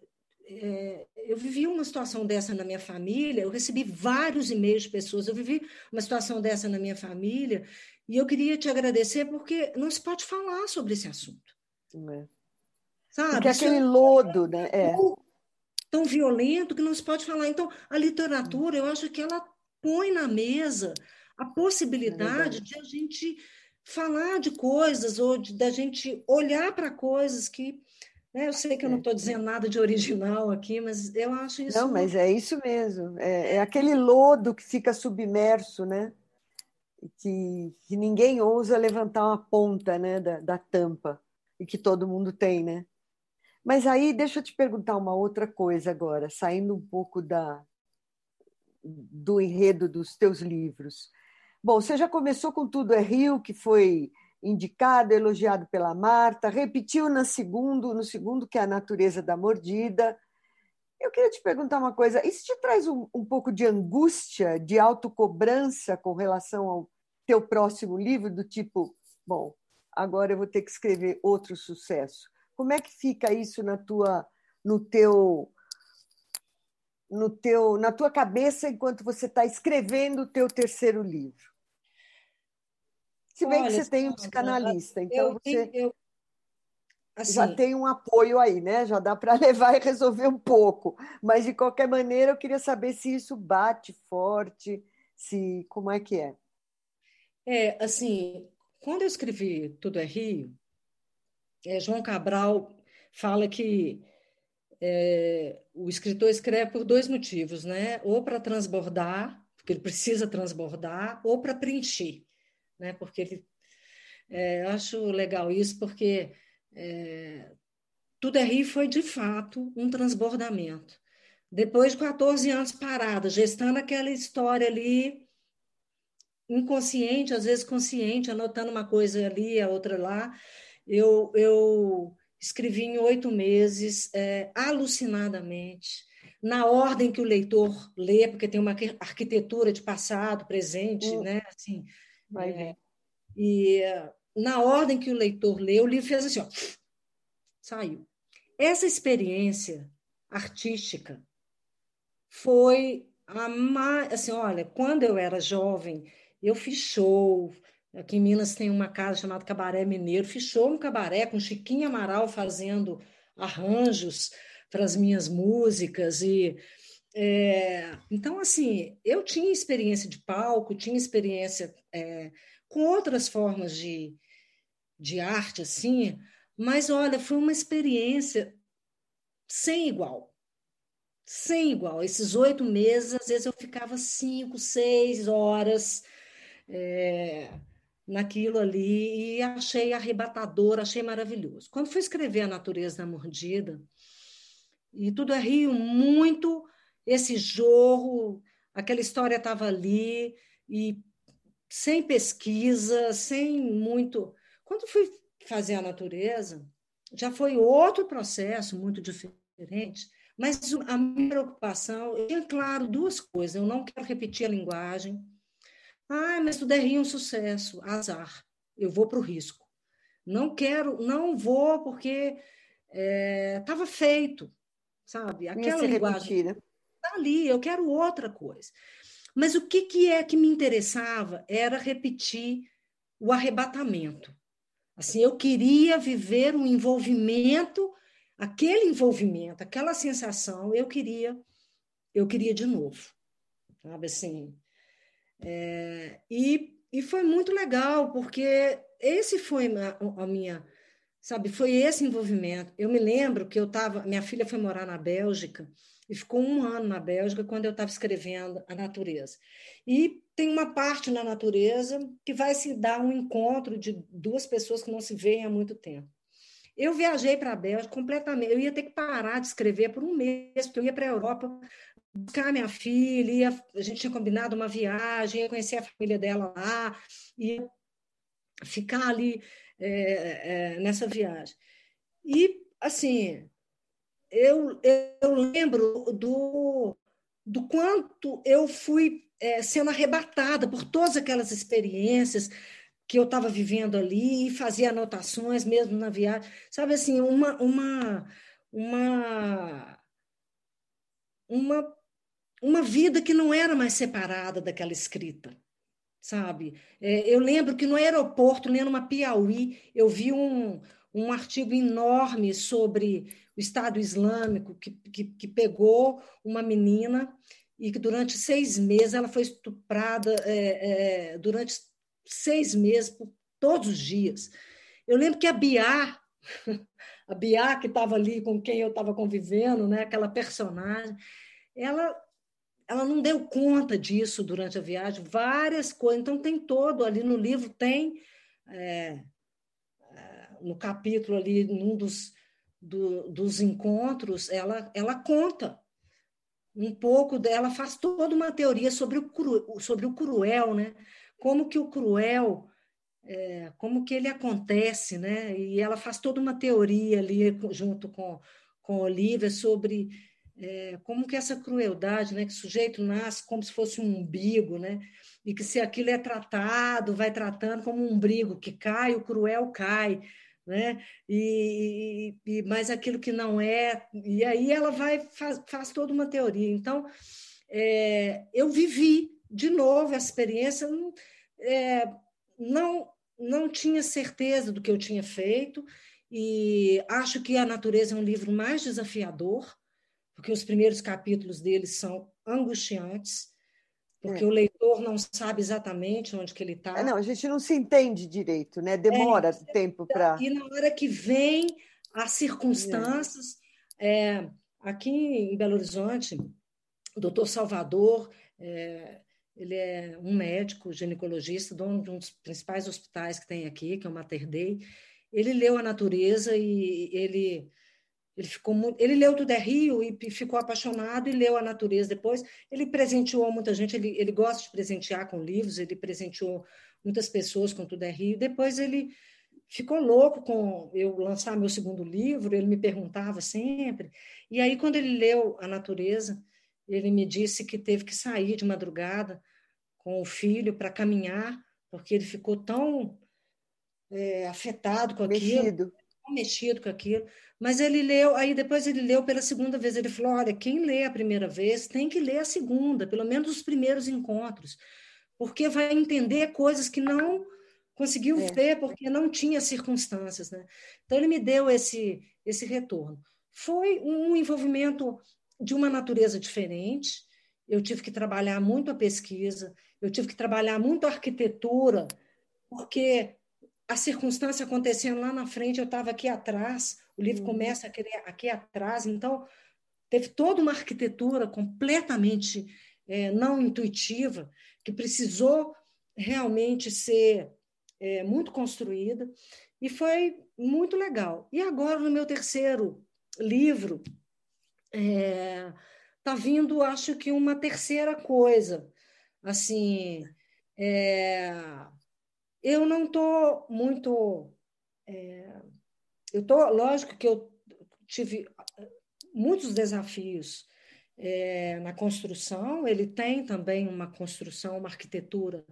é, eu vivi uma situação dessa na minha família, eu recebi vários e-mails de pessoas, eu vivi uma situação dessa na minha família, e eu queria te agradecer porque não se pode falar sobre esse assunto. É. Sabe? Porque aquele é lodo, né? É tão violento que não se pode falar. Então, a literatura, eu acho que ela põe na mesa a possibilidade é de a gente falar de coisas ou de, da gente olhar para coisas que né, eu sei que eu não estou é. dizendo nada de original aqui, mas eu acho isso. Não, mas é isso mesmo. É, é aquele lodo que fica submerso, né? Que, que ninguém ousa levantar uma ponta né, da, da tampa e que todo mundo tem, né? Mas aí, deixa eu te perguntar uma outra coisa agora, saindo um pouco da, do enredo dos teus livros. Bom, você já começou com Tudo é Rio, que foi indicado, elogiado pela Marta, repetiu no segundo, no segundo que é a natureza da mordida. Eu queria te perguntar uma coisa: isso te traz um, um pouco de angústia, de autocobrança com relação ao teu próximo livro, do tipo, bom, agora eu vou ter que escrever outro sucesso? Como é que fica isso na tua, no teu, no teu, na tua cabeça enquanto você está escrevendo o teu terceiro livro? Se bem Olha, que você tem um psicanalista, então eu, você eu, assim, já tem um apoio aí, né? Já dá para (laughs) levar e resolver um pouco. Mas de qualquer maneira, eu queria saber se isso bate forte, se como é que é. É, assim, quando eu escrevi Tudo é Rio, é, João Cabral fala que é, o escritor escreve por dois motivos, né? Ou para transbordar, porque ele precisa transbordar, ou para preencher, né? Porque ele, é, acho legal isso, porque é, Tudo é Rio foi de fato um transbordamento. Depois de 14 anos parada, gestando aquela história ali, inconsciente, às vezes consciente, anotando uma coisa ali, a outra lá, eu, eu escrevi em oito meses, é, alucinadamente. na ordem que o leitor lê, porque tem uma arquitetura de passado, presente, hum. né? Assim, Vai é, e na ordem que o leitor lê, o livro fez assim, ó, saiu. Essa experiência artística foi a mais, assim, olha, quando eu era jovem, eu fiz show, Aqui em Minas tem uma casa chamada Cabaré Mineiro. Show no cabaré com Chiquinho Amaral fazendo arranjos para as minhas músicas. e é, Então, assim, eu tinha experiência de palco, tinha experiência é, com outras formas de, de arte, assim, mas, olha, foi uma experiência sem igual. Sem igual. Esses oito meses, às vezes eu ficava cinco, seis horas. É, naquilo ali e achei arrebatador, achei maravilhoso. Quando fui escrever A Natureza da Mordida, e tudo é rio muito, esse jorro, aquela história estava ali, e sem pesquisa, sem muito. Quando fui fazer A Natureza, já foi outro processo muito diferente, mas a minha preocupação, eu tinha claro duas coisas, eu não quero repetir a linguagem, ah, mas tu derria um sucesso, azar. Eu vou para o risco. Não quero, não vou porque estava é, feito, sabe? Aquela linguagem está ali. Eu quero outra coisa. Mas o que, que é que me interessava era repetir o arrebatamento. Assim, eu queria viver um envolvimento, aquele envolvimento, aquela sensação, eu queria, eu queria de novo, sabe assim. É, e, e foi muito legal, porque esse foi a, a, minha, sabe, foi esse envolvimento. Eu me lembro que eu estava, minha filha foi morar na Bélgica e ficou um ano na Bélgica quando eu estava escrevendo A Natureza. E tem uma parte na natureza que vai se dar um encontro de duas pessoas que não se veem há muito tempo. Eu viajei para a Bélgica completamente. Eu ia ter que parar de escrever por um mês, porque eu ia para a Europa buscar minha filha, ia, a gente tinha combinado uma viagem, ia conhecer a família dela lá, ia ficar ali é, é, nessa viagem. E, assim, eu, eu lembro do, do quanto eu fui é, sendo arrebatada por todas aquelas experiências que eu estava vivendo ali e fazia anotações mesmo na viagem. Sabe, assim, uma, uma, uma, uma uma vida que não era mais separada daquela escrita, sabe? É, eu lembro que no aeroporto, lendo uma Piauí, eu vi um, um artigo enorme sobre o Estado Islâmico, que, que, que pegou uma menina e que durante seis meses ela foi estuprada é, é, durante seis meses, por todos os dias. Eu lembro que a Biá, (laughs) a Biá que estava ali com quem eu estava convivendo, né, aquela personagem, ela ela não deu conta disso durante a viagem, várias coisas. Então, tem todo ali no livro, tem é, é, no capítulo ali, num dos, do, dos encontros, ela, ela conta um pouco dela, faz toda uma teoria sobre o, cru, sobre o cruel, né? Como que o cruel, é, como que ele acontece, né? E ela faz toda uma teoria ali junto com, com Olivia sobre é, como que essa crueldade, né, que o sujeito nasce como se fosse um umbigo, né, e que se aquilo é tratado, vai tratando como um umbigo que cai, o cruel cai, né, e, e mas aquilo que não é, e aí ela vai faz, faz toda uma teoria. Então, é, eu vivi de novo essa experiência, é, não não tinha certeza do que eu tinha feito e acho que a natureza é um livro mais desafiador porque os primeiros capítulos deles são angustiantes, porque é. o leitor não sabe exatamente onde que ele está. É, não, a gente não se entende direito, né? Demora é, tempo para. E na hora que vem as circunstâncias, é, aqui em Belo Horizonte, o doutor Salvador, é, ele é um médico ginecologista, dono de um dos principais hospitais que tem aqui, que é o Mater Dei. Ele leu a natureza e ele ele ficou muito, ele leu Tudo é Rio e ficou apaixonado e leu a natureza depois. Ele presenteou muita gente, ele, ele gosta de presentear com livros, ele presenteou muitas pessoas com Tudo é Rio. Depois ele ficou louco com eu lançar meu segundo livro, ele me perguntava sempre. E aí, quando ele leu A Natureza, ele me disse que teve que sair de madrugada com o filho para caminhar, porque ele ficou tão é, afetado com mexido. aquilo, tão mexido com aquilo. Mas ele leu, aí depois ele leu pela segunda vez. Ele falou: olha, quem lê a primeira vez tem que ler a segunda, pelo menos os primeiros encontros, porque vai entender coisas que não conseguiu é. ver porque não tinha circunstâncias, né? Então ele me deu esse esse retorno. Foi um envolvimento de uma natureza diferente. Eu tive que trabalhar muito a pesquisa, eu tive que trabalhar muito a arquitetura, porque a circunstância acontecendo lá na frente, eu estava aqui atrás, o livro uhum. começa aqui, aqui atrás, então teve toda uma arquitetura completamente é, não intuitiva, que precisou realmente ser é, muito construída, e foi muito legal. E agora, no meu terceiro livro, está é, tá vindo, acho que, uma terceira coisa. Assim, é, eu não estou muito. É, eu tô, lógico que eu tive muitos desafios é, na construção, ele tem também uma construção, uma arquitetura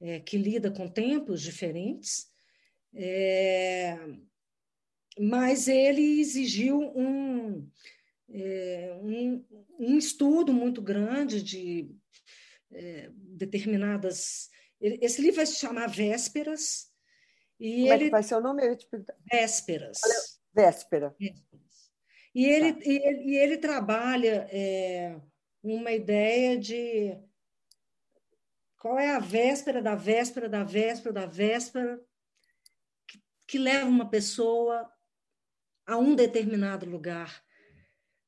é, que lida com tempos diferentes, é, mas ele exigiu um, é, um, um, estudo muito grande de é, determinadas. Esse livro vai se chamar Vésperas. E Como ele... é que vai ser o nome? Vésperas. Véspera. E ele, tá. e ele, e ele trabalha é, uma ideia de qual é a véspera da véspera da véspera da véspera que, que leva uma pessoa a um determinado lugar,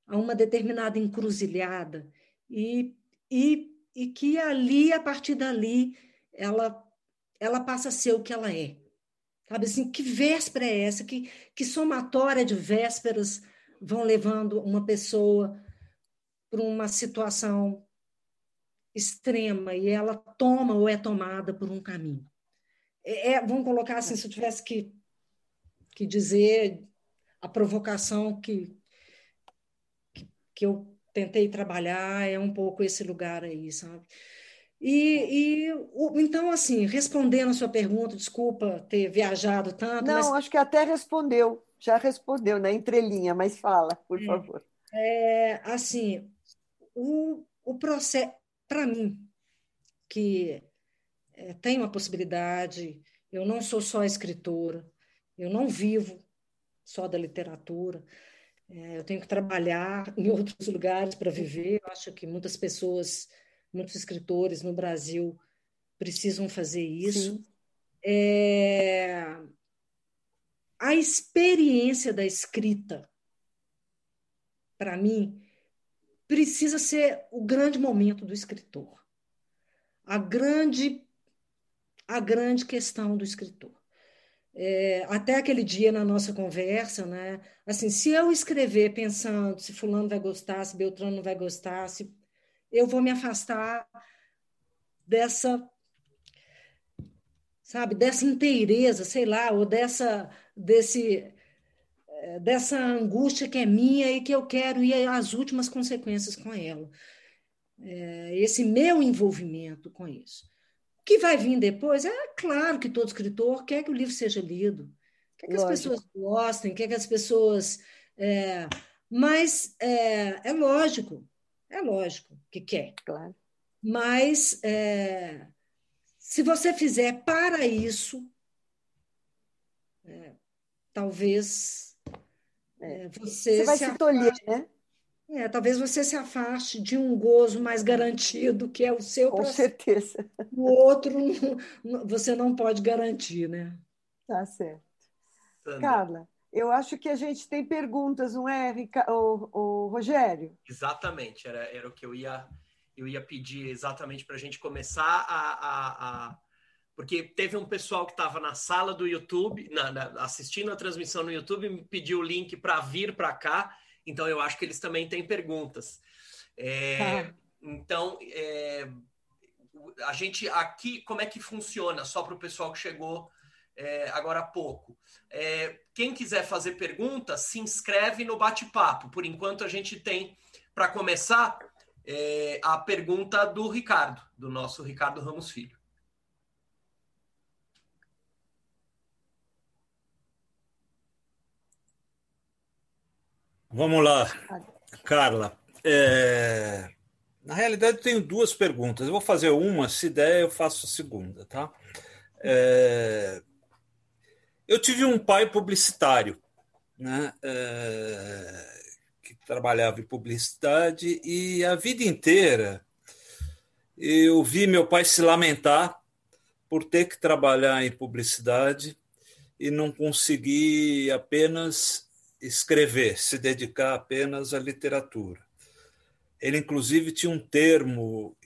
a uma determinada encruzilhada, e, e, e que ali, a partir dali, ela, ela passa a ser o que ela é. Sabe assim, que véspera é essa? Que, que somatória de vésperas vão levando uma pessoa para uma situação extrema e ela toma ou é tomada por um caminho. É, é, vamos colocar assim, se eu tivesse que, que dizer a provocação que, que, que eu tentei trabalhar é um pouco esse lugar aí, sabe? E, e o, então, assim, respondendo a sua pergunta, desculpa ter viajado tanto. Não, mas... acho que até respondeu, já respondeu na entrelinha, mas fala, por é, favor. É, assim, o, o processo para mim, que é, tem uma possibilidade, eu não sou só escritora, eu não vivo só da literatura, é, eu tenho que trabalhar (laughs) em outros lugares para viver. Eu acho que muitas pessoas, muitos escritores no Brasil precisam fazer isso. É, a experiência da escrita, para mim, precisa ser o grande momento do escritor. A grande, a grande questão do escritor. É, até aquele dia na nossa conversa, né? Assim, se eu escrever pensando se fulano vai gostar, se Beltrano não vai gostar, se eu vou me afastar dessa, sabe, dessa inteireza, sei lá, ou dessa, desse dessa angústia que é minha e que eu quero ir às últimas consequências com ela. É, esse meu envolvimento com isso. O que vai vir depois? É claro que todo escritor quer que o livro seja lido, quer que lógico. as pessoas gostem, quer que as pessoas. É, mas é, é, lógico, é lógico que quer. Claro. Mas é, se você fizer para isso, é, talvez é, você, você vai se, se tolher, né? É, talvez você se afaste de um gozo mais garantido, que é o seu. Com certeza. (laughs) O outro você não pode garantir, né? Tá certo. Sandra. Carla, eu acho que a gente tem perguntas, não é, o, o Rogério? Exatamente, era, era o que eu ia, eu ia pedir exatamente para a gente começar a, a, a porque teve um pessoal que estava na sala do YouTube, na, na, assistindo a transmissão no YouTube, me pediu o link para vir para cá. Então eu acho que eles também têm perguntas. É, ah. Então é, a gente aqui como é que funciona? Só para o pessoal que chegou é, agora há pouco. É, quem quiser fazer pergunta, se inscreve no bate-papo. Por enquanto, a gente tem, para começar, é, a pergunta do Ricardo, do nosso Ricardo Ramos Filho. Vamos lá, Carla. É... Na realidade, eu tenho duas perguntas. Eu vou fazer uma, se der, eu faço a segunda, tá? É... Eu tive um pai publicitário, né? É... que trabalhava em publicidade, e a vida inteira eu vi meu pai se lamentar por ter que trabalhar em publicidade e não conseguir apenas escrever, se dedicar apenas à literatura. Ele, inclusive, tinha um termo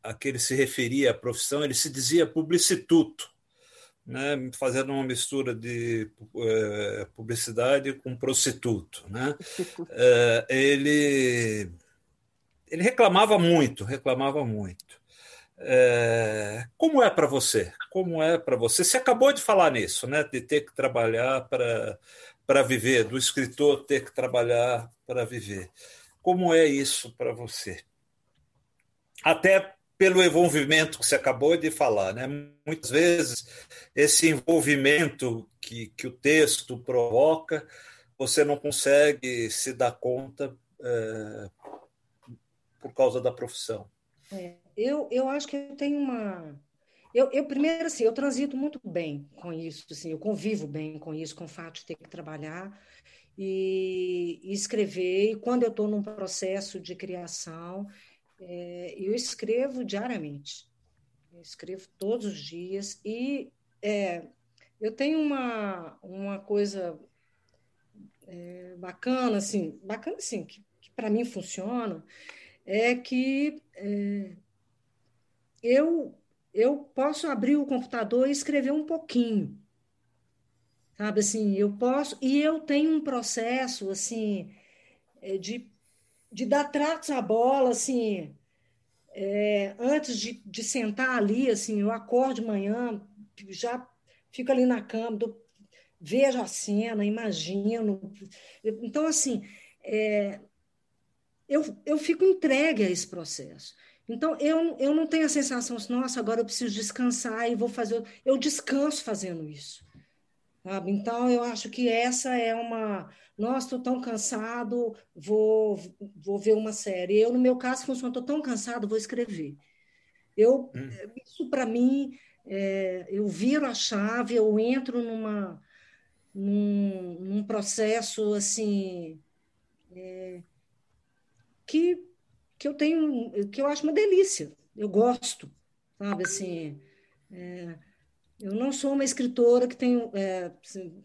a que ele se referia à profissão, ele se dizia publicituto, né, fazendo uma mistura de é, publicidade com prostituto. Né? É, (laughs) ele, ele reclamava muito, reclamava muito. É, como é para você? Como é para você? Você acabou de falar nisso, né? De ter que trabalhar para para viver, do escritor ter que trabalhar para viver. Como é isso para você? Até pelo envolvimento que você acabou de falar, né? Muitas vezes esse envolvimento que, que o texto provoca, você não consegue se dar conta é, por causa da profissão. É, eu, eu acho que eu tenho uma eu, eu, primeiro, assim, eu transito muito bem com isso, assim, eu convivo bem com isso, com o fato de ter que trabalhar e, e escrever. E quando eu estou num processo de criação, é, eu escrevo diariamente. Eu escrevo todos os dias e é, eu tenho uma, uma coisa é, bacana, assim, bacana, assim, que, que para mim funciona, é que é, eu eu posso abrir o computador e escrever um pouquinho. Sabe assim, eu posso. E eu tenho um processo, assim, é, de, de dar tratos à bola, assim. É, antes de, de sentar ali, assim, eu acordo de manhã, já fico ali na cama, vejo a cena, imagino. Então, assim, é, eu, eu fico entregue a esse processo. Então, eu, eu não tenho a sensação, assim, nossa, agora eu preciso descansar e vou fazer. Eu descanso fazendo isso. Sabe? Então, eu acho que essa é uma. Nossa, estou tão cansado, vou, vou ver uma série. Eu, no meu caso, funciona, estou tão cansado, vou escrever. Eu, hum. Isso, para mim, é, eu viro a chave, eu entro numa, num, num processo assim. É, que que eu tenho, que eu acho uma delícia. Eu gosto, sabe? Assim, é, eu não sou uma escritora que é, assim,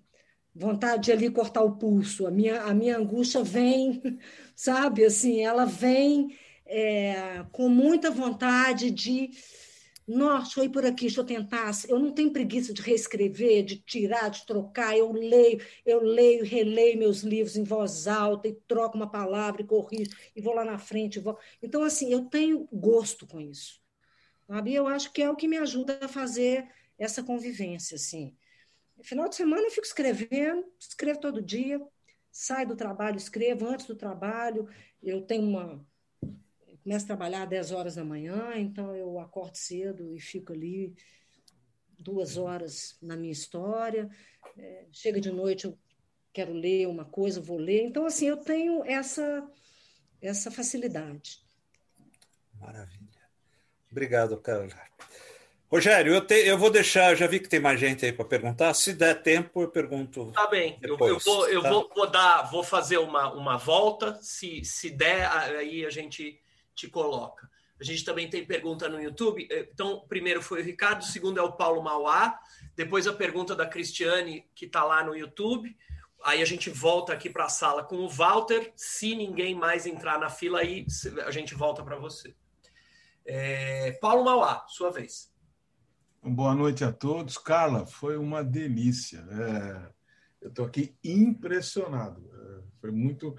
vontade de ali cortar o pulso. A minha, a minha angústia vem, (laughs) sabe? Assim, ela vem é, com muita vontade de nossa, deixa eu ir por aqui, deixa eu tentar. Eu não tenho preguiça de reescrever, de tirar, de trocar. Eu leio, eu leio, releio meus livros em voz alta e troco uma palavra e corrijo e vou lá na frente. Vou... Então, assim, eu tenho gosto com isso. Sabe? Eu acho que é o que me ajuda a fazer essa convivência, assim. Final de semana eu fico escrevendo, escrevo todo dia, saio do trabalho, escrevo antes do trabalho. Eu tenho uma começo a trabalhar às 10 horas da manhã, então eu acordo cedo e fico ali duas horas na minha história. É, chega de noite, eu quero ler uma coisa, vou ler. Então, assim, eu tenho essa, essa facilidade. Maravilha. Obrigado, Carla. Rogério, eu, te, eu vou deixar, já vi que tem mais gente aí para perguntar. Se der tempo, eu pergunto. Tá bem, depois, eu, eu, vou, eu tá? vou, vou, dar, vou fazer uma, uma volta. Se, se der, aí a gente te coloca. A gente também tem pergunta no YouTube. Eh, então, primeiro foi o Ricardo, segundo é o Paulo Mauá, depois a pergunta da Cristiane, que está lá no YouTube. Aí a gente volta aqui para a sala com o Walter. Se ninguém mais entrar na fila, aí a gente volta para você. É... Paulo Mauá, sua vez. Boa noite a todos. Carla, foi uma delícia. É... eu estou aqui impressionado. É... foi muito,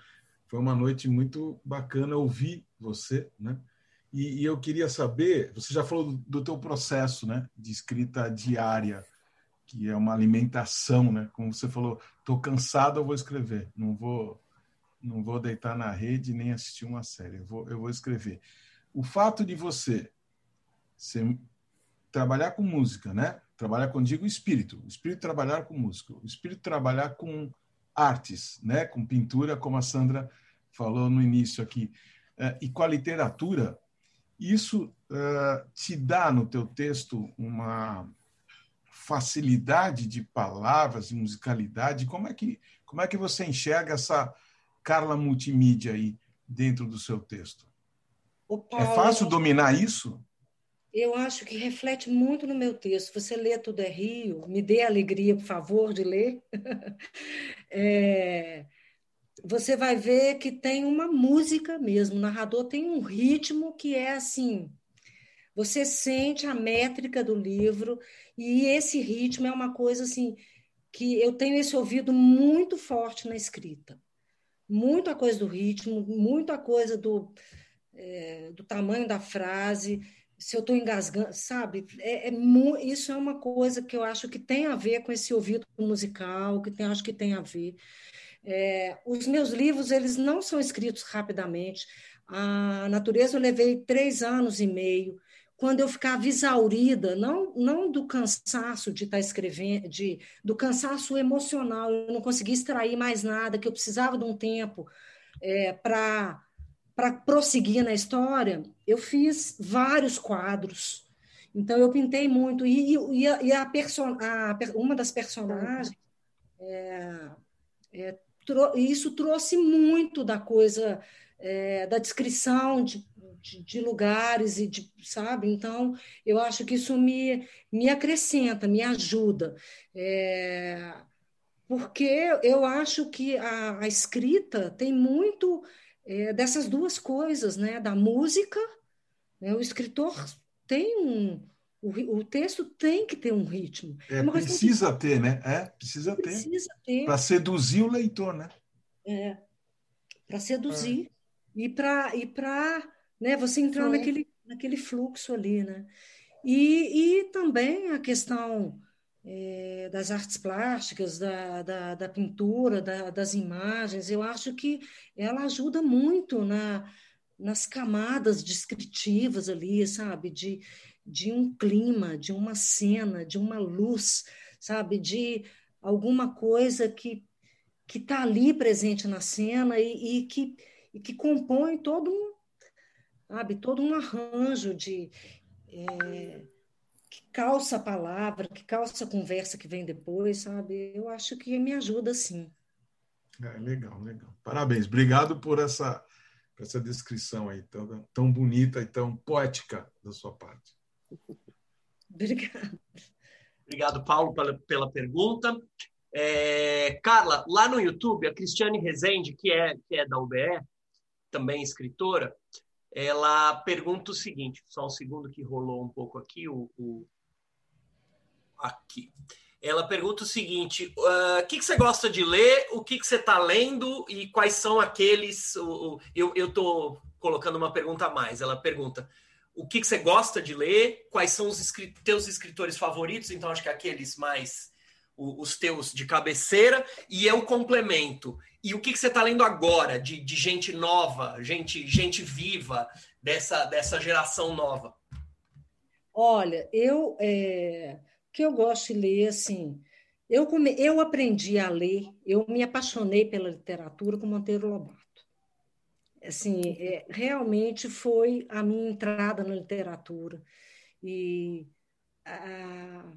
foi uma noite muito bacana ouvir você, né? E, e, eu queria saber, você já falou do, do teu processo, né, de escrita diária. que é uma alimentação, né? Como você falou, estou cansado, eu vou escrever, não vou não vou deitar na rede nem assistir uma série, eu vou, eu vou escrever. O fato de você ser, trabalhar com música, né? Trabalhar com, digo, espírito, o espírito trabalhar com música, o espírito trabalhar com artes, né? Com pintura, como a Sandra falou no início aqui, é, e com a literatura, isso uh, te dá no teu texto uma facilidade de palavras, de musicalidade. Como é que como é que você enxerga essa Carla multimídia aí dentro do seu texto? É fácil dominar isso? Eu acho que reflete muito no meu texto. Você lê Tudo é Rio, me dê alegria, por favor, de ler. (laughs) é, você vai ver que tem uma música mesmo. O narrador tem um ritmo que é assim. Você sente a métrica do livro e esse ritmo é uma coisa assim que eu tenho esse ouvido muito forte na escrita. Muita coisa do ritmo, muita coisa do, é, do tamanho da frase, se eu estou engasgando, sabe? É, é, isso é uma coisa que eu acho que tem a ver com esse ouvido musical, que tem, acho que tem a ver. É, os meus livros, eles não são escritos rapidamente. A natureza eu levei três anos e meio. Quando eu ficava exaurida, não, não do cansaço de estar tá escrevendo, de, do cansaço emocional, eu não conseguia extrair mais nada, que eu precisava de um tempo é, para para prosseguir na história, eu fiz vários quadros. Então, eu pintei muito. E, e, a, e a, perso a, uma das personagens, é, é, isso trouxe muito da coisa, é, da descrição de, de, de, lugares, e de, sabe? Então, eu acho que isso me, me acrescenta, me ajuda. É, porque eu acho que a, a escrita tem muito é, dessas duas coisas, né? Da música, né? o escritor tem um. O, o, texto tem que ter um ritmo. É, precisa que... ter, né? É, precisa, precisa ter. ter. Para seduzir o leitor, né? É, para seduzir. É. E para e né, você entrar naquele, naquele fluxo ali, né? E, e também a questão é, das artes plásticas, da, da, da pintura, da, das imagens, eu acho que ela ajuda muito na, nas camadas descritivas ali, sabe? De, de um clima, de uma cena, de uma luz, sabe? De alguma coisa que que está ali presente na cena e, e, que, e que compõe todo um, sabe, todo um arranjo de é, que calça a palavra, que calça a conversa que vem depois, sabe? Eu acho que me ajuda sim. É, legal, legal. Parabéns. Obrigado por essa, por essa descrição aí tão, tão bonita e tão poética da sua parte. (laughs) Obrigada. Obrigado, Paulo, pela, pela pergunta. É, Carla, lá no YouTube, a Cristiane Rezende, que é, que é da UBE, também escritora, ela pergunta o seguinte: só um segundo que rolou um pouco aqui, o, o aqui. Ela pergunta o seguinte: o uh, que, que você gosta de ler? O que, que você está lendo e quais são aqueles? O, o, eu estou colocando uma pergunta a mais. Ela pergunta: o que, que você gosta de ler? Quais são os escrit teus escritores favoritos? Então, acho que aqueles mais os teus de cabeceira e eu complemento. E o que, que você está lendo agora de, de gente nova, gente, gente viva, dessa, dessa geração nova? Olha, eu é, que eu gosto de ler assim. Eu, come, eu aprendi a ler, eu me apaixonei pela literatura com Monteiro Lobato. Assim, é, realmente foi a minha entrada na literatura. E a,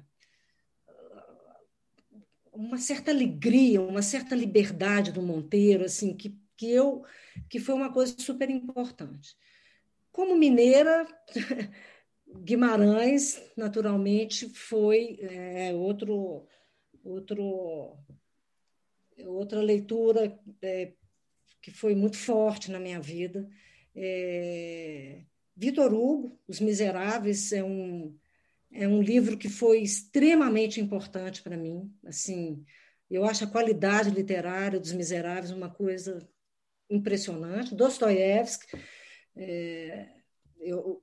uma certa alegria, uma certa liberdade do Monteiro, assim, que, que eu que foi uma coisa super importante. Como mineira, (laughs) Guimarães, naturalmente, foi é, outro, outro, outra leitura é, que foi muito forte na minha vida. É, Vitor Hugo, Os Miseráveis, é um, é um livro que foi extremamente importante para mim. Assim, eu acho a qualidade literária dos Miseráveis uma coisa impressionante. Dostoiévski, é, eu,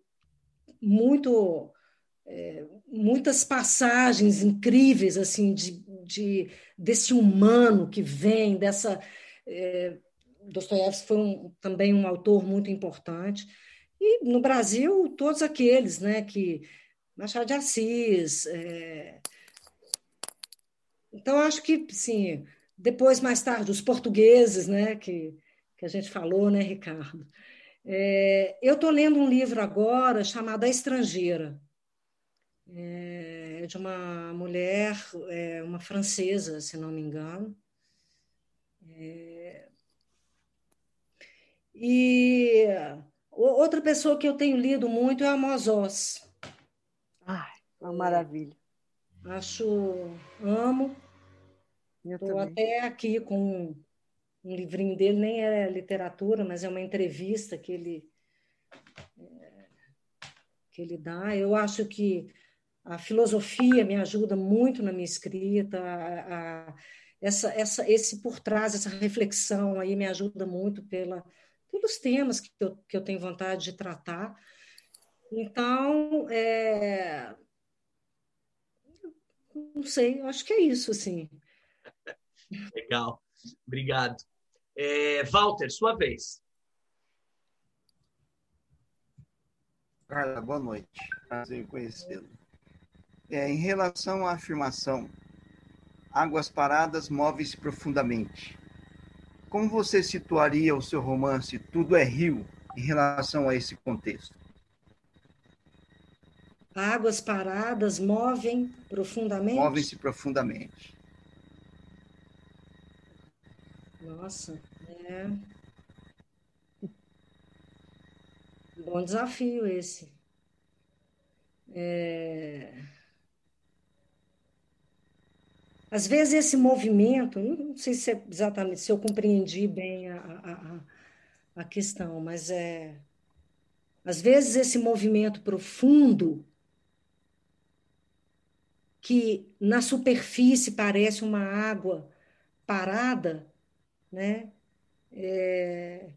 muito é, muitas passagens incríveis assim de, de, desse humano que vem dessa é, Dostoiévski foi um, também um autor muito importante e no Brasil todos aqueles né que Machado de Assis é, então acho que sim depois mais tarde os portugueses né que que a gente falou né Ricardo é, eu estou lendo um livro agora chamado A Estrangeira é, de uma mulher, é, uma francesa, se não me engano. É, e outra pessoa que eu tenho lido muito é a Mozós. Maravilha. Acho, amo. Estou até aqui com um livrinho dele, nem é literatura, mas é uma entrevista que ele é, que ele dá. Eu acho que a filosofia me ajuda muito na minha escrita, a, a, essa, essa, esse por trás, essa reflexão aí me ajuda muito pela, pelos temas que eu, que eu tenho vontade de tratar. Então, é... não sei, acho que é isso, assim. Legal, obrigado. É, Walter, sua vez. Carla, boa noite. Prazer em conhecê-lo. É, em relação à afirmação, águas paradas movem-se profundamente. Como você situaria o seu romance Tudo é Rio em relação a esse contexto? Águas paradas movem profundamente? Movem-se profundamente. Nossa, é. Bom desafio esse. É... Às vezes esse movimento, não sei se é exatamente se eu compreendi bem a, a, a questão, mas é às vezes esse movimento profundo que na superfície parece uma água parada, né? É,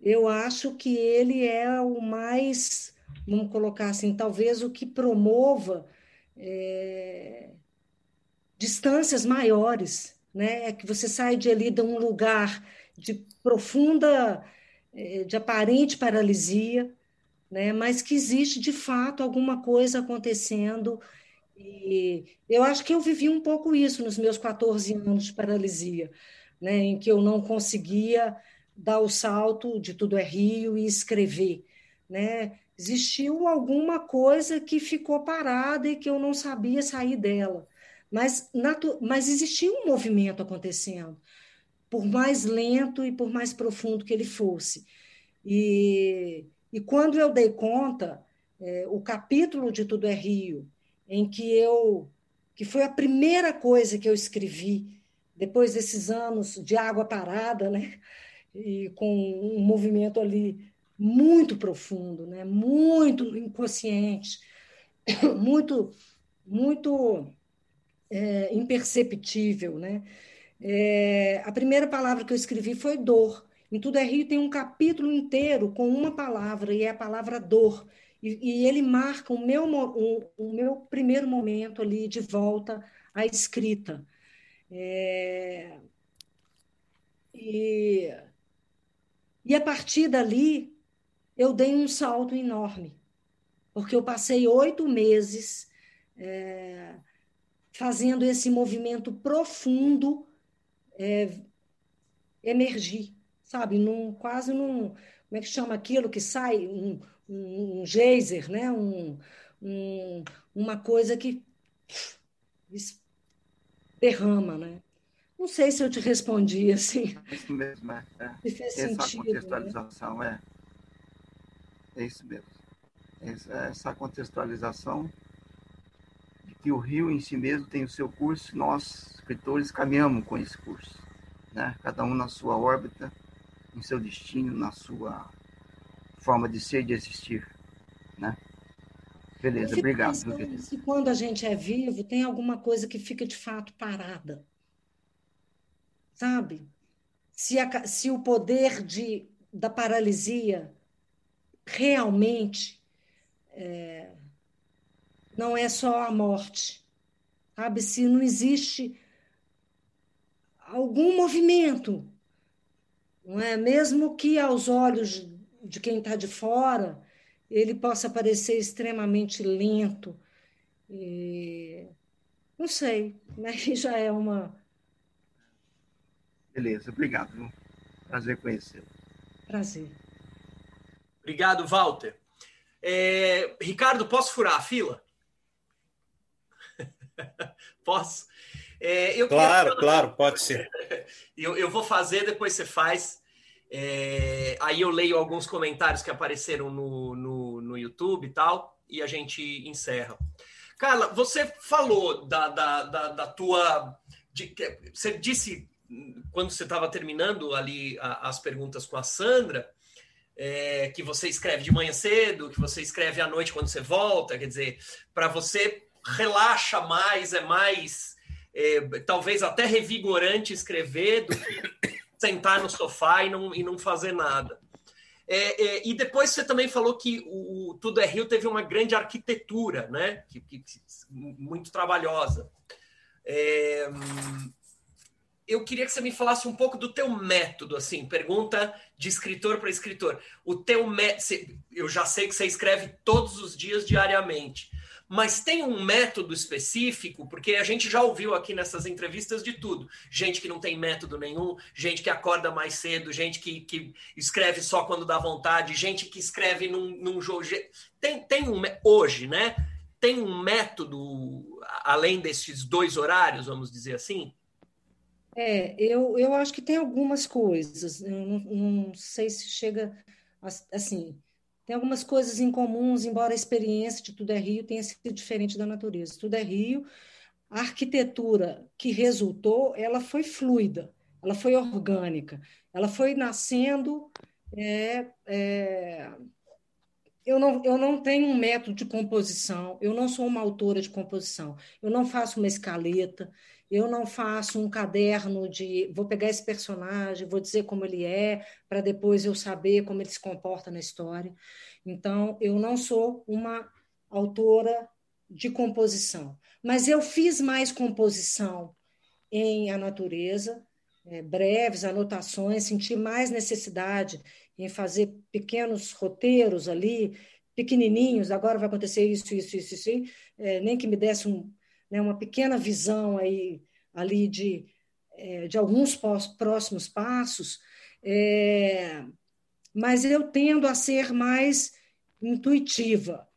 eu acho que ele é o mais, vamos colocar assim, talvez o que promova é, distâncias maiores, né? É que você sai de ali de um lugar de profunda, eh, de aparente paralisia, né? Mas que existe de fato alguma coisa acontecendo. E eu acho que eu vivi um pouco isso nos meus 14 anos de paralisia, né? Em que eu não conseguia dar o salto de tudo é Rio e escrever, né? Existiu alguma coisa que ficou parada e que eu não sabia sair dela mas, mas existia um movimento acontecendo, por mais lento e por mais profundo que ele fosse. E, e quando eu dei conta, é, o capítulo de Tudo é Rio, em que eu que foi a primeira coisa que eu escrevi depois desses anos de água parada, né? E com um movimento ali muito profundo, né? Muito inconsciente, (coughs) muito muito é, imperceptível. Né? É, a primeira palavra que eu escrevi foi dor. Em Tudo é Rio tem um capítulo inteiro com uma palavra, e é a palavra dor. E, e ele marca o meu, o, o, meu primeiro momento ali de volta à escrita. É, e, e a partir dali, eu dei um salto enorme, porque eu passei oito meses é, fazendo esse movimento profundo é, emergir, sabe? Num, quase num. Como é que chama aquilo que sai? Um, um, geyser, né? Um, um, uma coisa que derrama, né? Não sei se eu te respondi (laughs) assim. Isso mesmo, é. é. Fez essa sentido, né? contextualização né? é. É isso mesmo. Essa, contextualização que o rio em si mesmo tem o seu curso, nós, escritores, caminhamos com esse curso. Né? Cada um na sua órbita, no seu destino, na sua forma de ser e de existir. Né? Beleza, obrigado. Se quando a gente é vivo, tem alguma coisa que fica de fato parada. Sabe? Se, a, se o poder de, da paralisia realmente é, não é só a morte, sabe? Se não existe algum movimento, não é? Mesmo que aos olhos de quem está de fora ele possa parecer extremamente lento, e... não sei, (laughs) mas já é uma. Beleza, obrigado. Prazer conhecê-lo. Prazer. Obrigado, Walter. É, Ricardo, posso furar a fila? (laughs) posso? É, claro, queria... claro, pode ser. (laughs) eu, eu vou fazer, depois você faz. É, aí eu leio alguns comentários que apareceram no, no, no, YouTube e tal, e a gente encerra. Carla, você falou da, da, da, da tua. De, você disse, quando você estava terminando ali a, as perguntas com a Sandra, é, que você escreve de manhã cedo, que você escreve à noite quando você volta, quer dizer, para você relaxa mais, é mais é, talvez até revigorante escrever do que sentar no sofá e não, e não fazer nada. É, é, e depois você também falou que o, Tudo é Rio teve uma grande arquitetura, né? Que, que muito trabalhosa. É, eu queria que você me falasse um pouco do teu método, assim, pergunta de escritor para escritor. O teu método, eu já sei que você escreve todos os dias diariamente, mas tem um método específico, porque a gente já ouviu aqui nessas entrevistas de tudo. Gente que não tem método nenhum, gente que acorda mais cedo, gente que, que escreve só quando dá vontade, gente que escreve num, num jogo. Tem, tem um. Hoje, né? Tem um método, além desses dois horários, vamos dizer assim? É, eu, eu acho que tem algumas coisas. Eu não, não sei se chega assim tem algumas coisas em comuns, embora a experiência de Tudo é Rio tenha sido diferente da natureza. Tudo é Rio, a arquitetura que resultou, ela foi fluida, ela foi orgânica, ela foi nascendo. É, é... Eu, não, eu não tenho um método de composição, eu não sou uma autora de composição, eu não faço uma escaleta, eu não faço um caderno de vou pegar esse personagem, vou dizer como ele é, para depois eu saber como ele se comporta na história. Então, eu não sou uma autora de composição, mas eu fiz mais composição em A Natureza, é, breves anotações, senti mais necessidade em fazer pequenos roteiros ali, pequenininhos, agora vai acontecer isso, isso, isso, isso, é, nem que me desse um, né, uma pequena visão aí, ali de, é, de alguns próximos passos, é, mas eu tendo a ser mais intuitiva,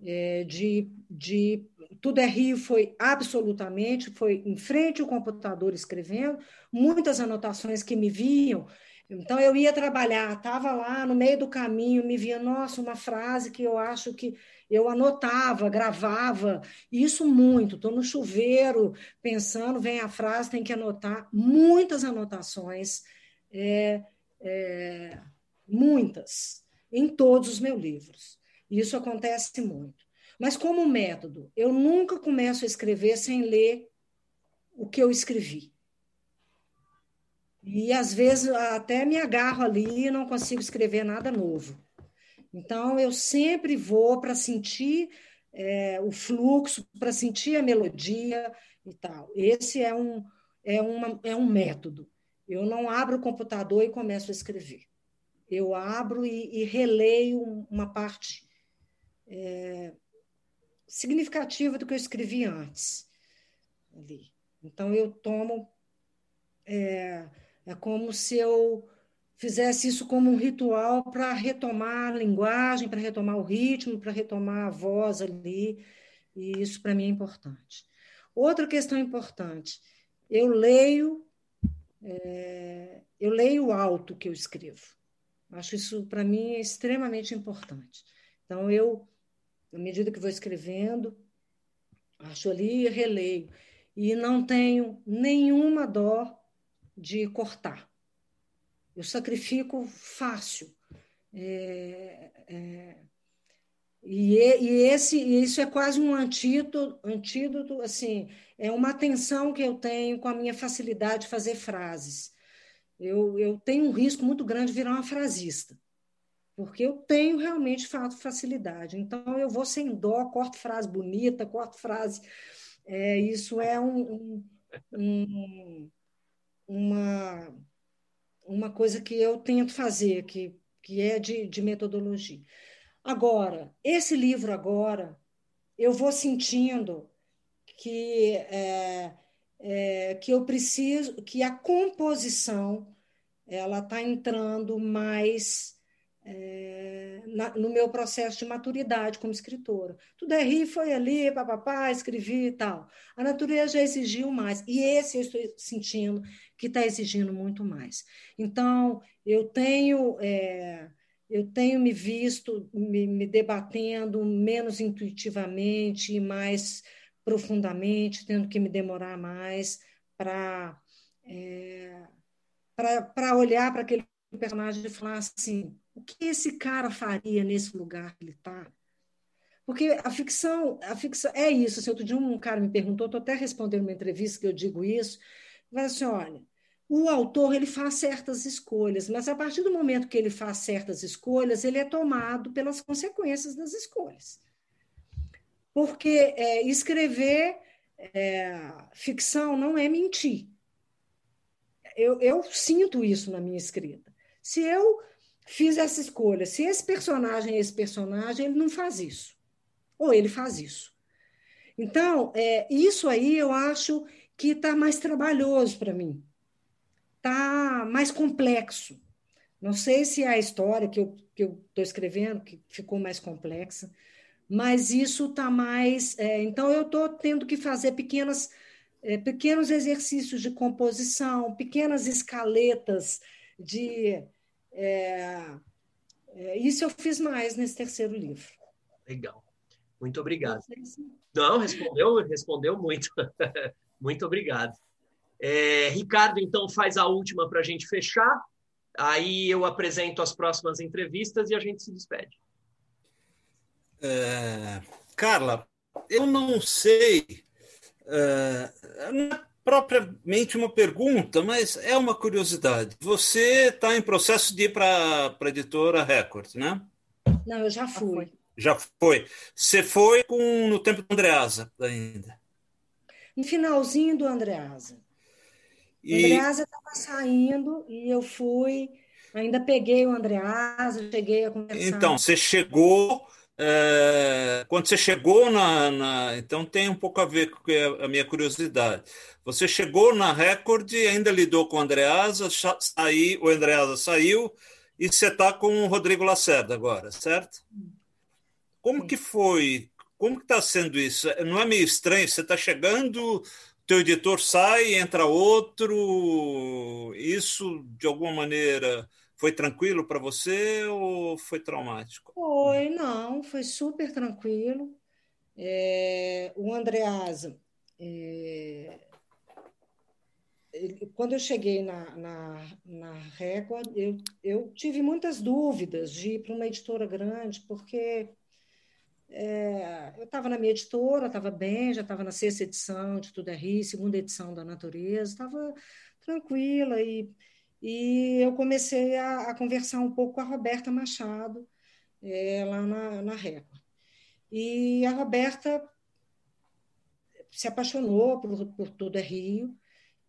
é, de, de tudo é Rio foi absolutamente, foi em frente ao computador escrevendo, muitas anotações que me viam, então eu ia trabalhar, estava lá no meio do caminho, me via, nossa, uma frase que eu acho que eu anotava, gravava, isso muito. Estou no chuveiro pensando, vem a frase, tem que anotar. Muitas anotações, é, é, muitas, em todos os meus livros. Isso acontece muito. Mas, como método, eu nunca começo a escrever sem ler o que eu escrevi. E, às vezes, até me agarro ali e não consigo escrever nada novo. Então, eu sempre vou para sentir é, o fluxo, para sentir a melodia e tal. Esse é um, é, uma, é um método. Eu não abro o computador e começo a escrever. Eu abro e, e releio uma parte é, significativa do que eu escrevi antes. Ali. Então, eu tomo. É, é como se eu fizesse isso como um ritual para retomar a linguagem, para retomar o ritmo, para retomar a voz ali, e isso para mim é importante. Outra questão importante, eu leio, é, eu leio alto que eu escrevo. Acho isso para mim extremamente importante. Então eu, à medida que vou escrevendo, acho ali e releio e não tenho nenhuma dó de cortar eu sacrifico fácil. É, é, e, e, esse, isso é quase um antídoto, antídoto, assim, é uma atenção que eu tenho com a minha facilidade de fazer frases. Eu, eu tenho um risco muito grande de virar uma frasista. porque eu tenho realmente facilidade. Então, eu vou sem dó, corto frase bonita, corto frase. É, isso é um, um, uma, uma coisa que eu tento fazer, que, que é de, de metodologia. Agora, esse livro agora, eu vou sentindo que, é, é, que eu preciso, que a composição ela está entrando mais é, na, no meu processo de maturidade como escritora. Tudo é rir, foi ali, papapá, escrevi e tal. A natureza já exigiu mais, e esse eu estou sentindo que está exigindo muito mais. Então, eu tenho. É, eu tenho me visto me, me, debatendo menos intuitivamente e mais profundamente, tendo que me demorar mais para é, para olhar para aquele personagem e falar assim: o que esse cara faria nesse lugar que ele está? Porque a ficção, a ficção é isso. Se outro dia um cara me perguntou, estou até respondendo uma entrevista que eu digo isso, vai assim, olha, o autor ele faz certas escolhas, mas a partir do momento que ele faz certas escolhas, ele é tomado pelas consequências das escolhas. Porque é, escrever é, ficção não é mentir. Eu, eu sinto isso na minha escrita. Se eu fiz essa escolha. Se esse personagem é esse personagem, ele não faz isso. Ou ele faz isso. Então, é, isso aí eu acho que está mais trabalhoso para mim. Está mais complexo. Não sei se é a história que eu estou escrevendo que ficou mais complexa, mas isso está mais. É, então, eu estou tendo que fazer pequenas, é, pequenos exercícios de composição, pequenas escaletas de é, é, isso eu fiz mais nesse terceiro livro. Legal. Muito obrigado. Não, respondeu, respondeu muito. (laughs) muito obrigado. É, Ricardo, então, faz a última para a gente fechar. Aí eu apresento as próximas entrevistas e a gente se despede. É, Carla, eu não sei. É, propriamente uma pergunta, mas é uma curiosidade. Você está em processo de ir para a editora Record, né? Não, eu já fui. Já foi. Você foi com no tempo do Andreasa ainda? No finalzinho do Andreasa. E... O Andreasa estava saindo e eu fui, ainda peguei o Andreasa, cheguei a conversar. Então, você chegou é, quando você chegou na, na, Então tem um pouco a ver com a minha curiosidade. Você chegou na Record ainda lidou com o Andreasa, saí, o Andreasa saiu e você está com o Rodrigo Lacerda agora, certo? Como que foi? Como que está sendo isso? Não é meio estranho? Você está chegando, teu editor sai, entra outro. Isso, de alguma maneira, foi tranquilo para você ou foi traumático? Foi, não, foi super tranquilo. É, o Andreasa, é, quando eu cheguei na, na, na Record, eu, eu tive muitas dúvidas de ir para uma editora grande, porque é, eu estava na minha editora, estava bem, já estava na sexta edição de Tudo é Rio, segunda edição da Natureza, estava tranquila e e eu comecei a, a conversar um pouco com a Roberta Machado, é, lá na, na Record. E a Roberta se apaixonou por, por Tudo é Rio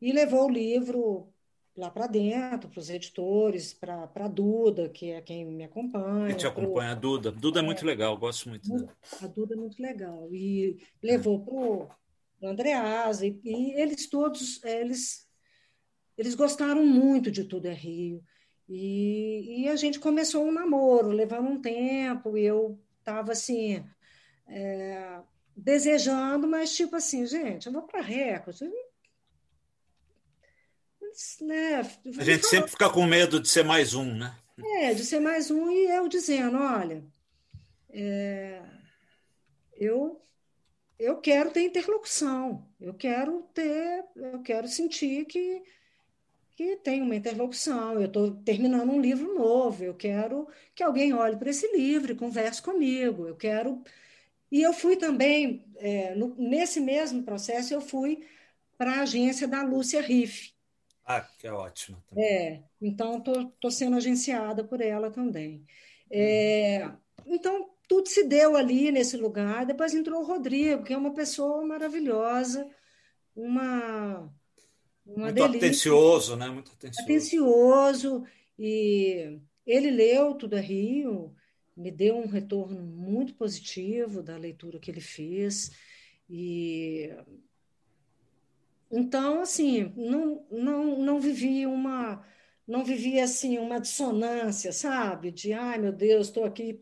e levou o livro lá para dentro, para os editores, para a Duda, que é quem me acompanha. Quem te acompanha, pro... a Duda. Duda é, é muito legal, gosto muito dela. A Duda é muito legal. E levou para o Andreasa, e, e, eles todos, eles eles gostaram muito de Tudo é Rio. E, e a gente começou um namoro, levando um tempo, e eu estava assim, é, desejando, mas tipo assim, gente, eu vou para Record. Né, a gente sempre fica com medo de ser mais um, né? É, de ser mais um, e eu dizendo, olha, é, eu eu quero ter interlocução, eu quero ter, eu quero sentir que que tem uma interlocução. Eu estou terminando um livro novo, eu quero que alguém olhe para esse livro e converse comigo. Eu quero. E eu fui também, é, no, nesse mesmo processo, eu fui para a agência da Lúcia Riff. Ah, que é ótimo. Também. É, então estou sendo agenciada por ela também. É, então, tudo se deu ali nesse lugar. Depois entrou o Rodrigo, que é uma pessoa maravilhosa, uma, uma Muito delícia. atencioso, né? Muito atencioso. Atencioso. E ele leu Tudo é Rio, me deu um retorno muito positivo da leitura que ele fez. E então, assim, não, não, não vivi uma não vivi assim uma dissonância, sabe? De ai meu Deus, estou aqui.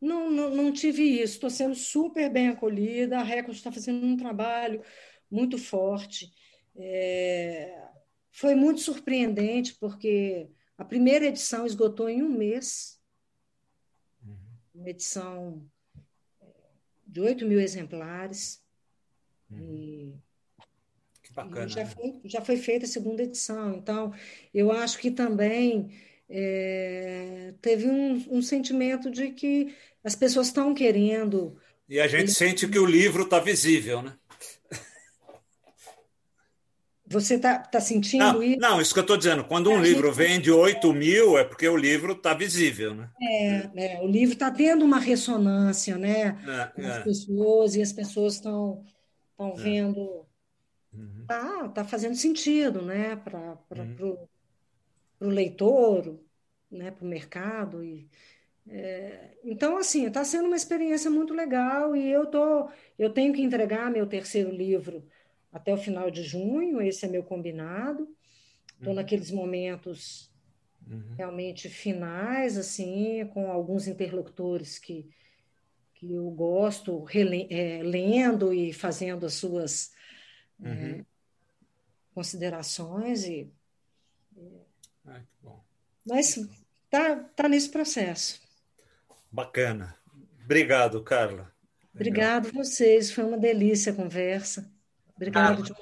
Não, não, não tive isso. Estou sendo super bem acolhida. A Record está fazendo um trabalho muito forte. É... Foi muito surpreendente porque a primeira edição esgotou em um mês. Uma edição de 8 mil exemplares. Uhum. E Bacana. já, foi, já foi feita a segunda edição. Então, eu acho que também é, teve um, um, sentimento de que as pessoas estão querendo. E a gente sente que o livro está visível, né? Você está tá sentindo não, isso? Não, isso que eu estou dizendo. Quando um a livro gente... vende 8 mil, é porque o livro está visível, né? É, é o livro está tendo uma ressonância, né? É, com as é. pessoas, e as pessoas estão estão É. vendo Uhum. tá, tá fazendo sentido, né, para Uhum. o leitor, né, para o mercado. E, é, então, assim, está sendo uma experiência muito legal e eu, tô, eu tenho que entregar meu terceiro livro até o final de junho, esse é meu combinado. Estou Uhum. naqueles momentos Uhum. realmente finais, assim, com alguns interlocutores que, que eu gosto, rele- é, lendo e fazendo as suas é, Uhum. considerações e Ah, que bom. mas tá tá nesse processo. Bacana. Obrigado, Carla. Legal. Obrigado vocês, foi uma delícia a conversa. Obrigado. De-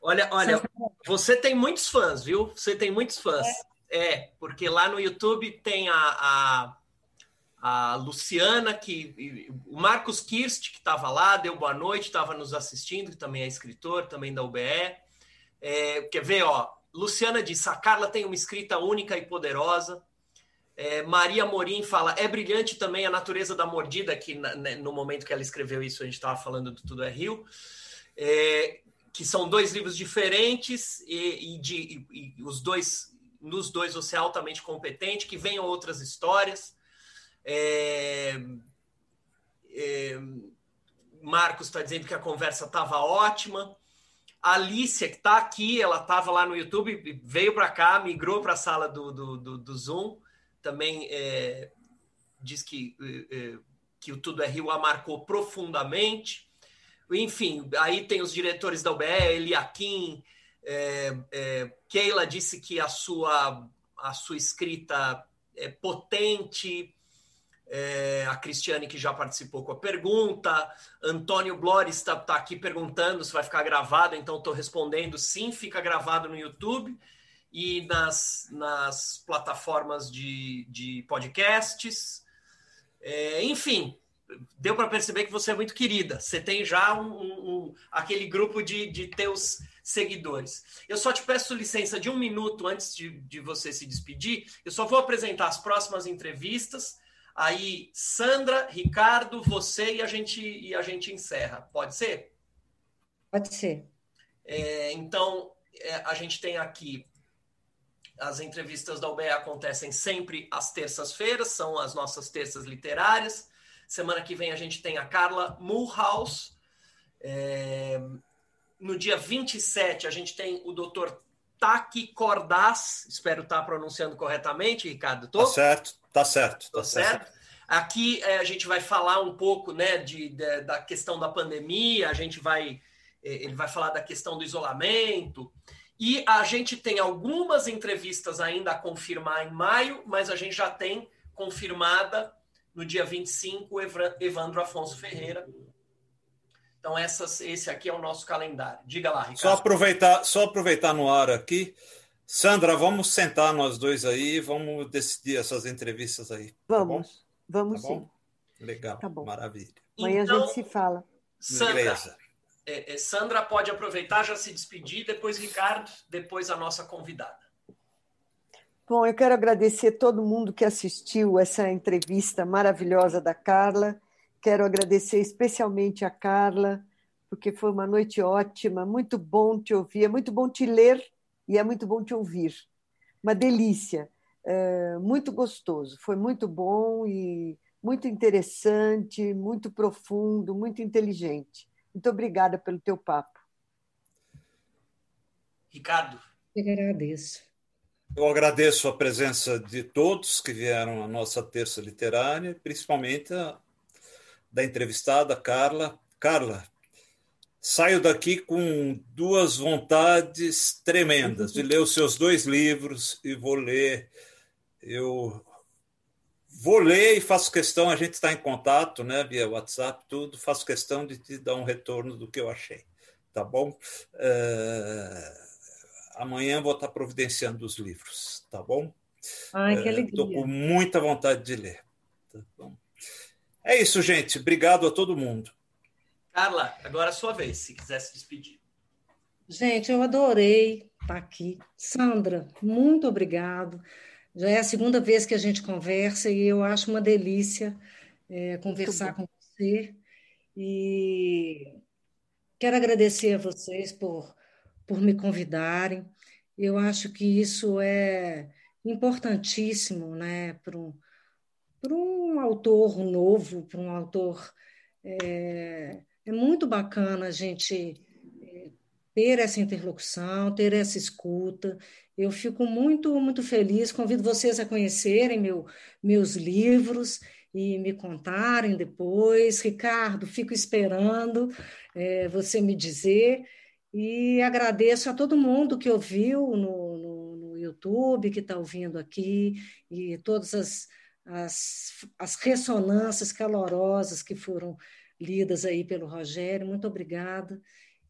Olha, olha, você tem muitos fãs, viu? Você tem muitos fãs. É, porque lá no YouTube tem a, a, a Luciana, que o Marcos Kirst, que estava lá, deu boa noite, estava nos assistindo, que também é escritor, também da UBE. É, quer ver, ó? Luciana disse: a Carla tem uma escrita única e poderosa. É, Maria Morim fala: é brilhante também a natureza da mordida, que na, né, no momento que ela escreveu isso, a gente estava falando do Tudo é Rio. É, que são dois livros diferentes e, e de, e, e os dois nos dois você é altamente competente, que venham outras histórias. É, é, Marcos está dizendo que a conversa estava ótima. A Alicia, que está aqui, ela estava lá no YouTube, veio para cá, migrou para a sala do, do, do, do, Zoom. Também é, diz que, é, que o Tudo é Rio a marcou profundamente. Enfim, aí tem os diretores da UBE, Eliakim, é, é, Keila disse que a sua, a sua escrita é potente, é, a Cristiane que já participou com a pergunta, Antônio Blores está tá aqui perguntando se vai ficar gravado, então estou respondendo sim, fica gravado no YouTube e nas, nas plataformas de, de podcasts. É, enfim, deu para perceber que você é muito querida. Você tem já um, um, um, aquele grupo de, de teus seguidores. Eu só te peço licença de um minuto antes de, de você se despedir. Eu só vou apresentar as próximas entrevistas. Aí, Sandra, Ricardo, você e a gente, e a gente encerra. Pode ser? Pode ser. É, então, é, a gente tem aqui. As entrevistas da UBE acontecem sempre às terças-feiras, são as nossas terças literárias. Semana que vem a gente tem a Carla Mulhouse. É... No dia 27 a gente tem o doutor Taki Cordas. Espero estar pronunciando corretamente, Ricardo. Tô? Tá certo, tá certo. Tá certo. certo. Aqui é, a gente vai falar um pouco né, de, de, da questão da pandemia, a gente vai. Ele vai falar da questão do isolamento. E a gente tem algumas entrevistas ainda a confirmar em maio, mas a gente já tem confirmada no dia 25, Evandro Afonso Ferreira. Então, essas, esse aqui é o nosso calendário. Diga lá, Ricardo. Só aproveitar, só aproveitar no ar aqui. Sandra, vamos sentar nós dois aí, vamos decidir essas entrevistas aí. Vamos, tá vamos tá sim. Legal, tá bom. maravilha. Amanhã então, a gente se fala. Sandra, é, é, Sandra pode aproveitar, já se despedir, depois Ricardo, depois a nossa convidada. Bom, eu quero agradecer todo mundo que assistiu essa entrevista maravilhosa da Carla. Quero agradecer especialmente a Carla, porque foi uma noite ótima, muito bom te ouvir, é muito bom te ler e é muito bom te ouvir. Uma delícia, é, muito gostoso, foi muito bom e muito interessante, muito profundo, muito inteligente. Muito obrigada pelo teu papo. Ricardo. Eu agradeço. Eu agradeço a presença de todos que vieram à nossa terça literária, principalmente a, da entrevistada Carla. Carla, saio daqui com duas vontades tremendas de ler os seus dois livros e vou ler. Eu vou ler e faço questão, a gente está em contato, né, via WhatsApp, tudo, faço questão de te dar um retorno do que eu achei, tá bom? Uh amanhã vou estar providenciando os livros, tá bom? Ai, que alegria. Estou com muita vontade de ler. Tá é isso, gente. Obrigado a todo mundo. Carla, agora é a sua vez, se quiser se despedir. Gente, eu adorei estar aqui. Sandra, muito obrigado. Já é a segunda vez que a gente conversa e eu acho uma delícia é, conversar com você. E quero agradecer a vocês por por me convidarem. Eu acho que isso é importantíssimo né, para um, para um autor novo, para um autor. É, é muito bacana a gente é, ter essa interlocução, ter essa escuta. Eu fico muito, muito feliz. Convido vocês a conhecerem meu, meus livros e me contarem depois. Ricardo, fico esperando é, você me dizer. E agradeço a todo mundo que ouviu no, no, no YouTube, que está ouvindo aqui, e todas as, as, as ressonâncias calorosas que foram lidas aí pelo Rogério. Muito obrigada.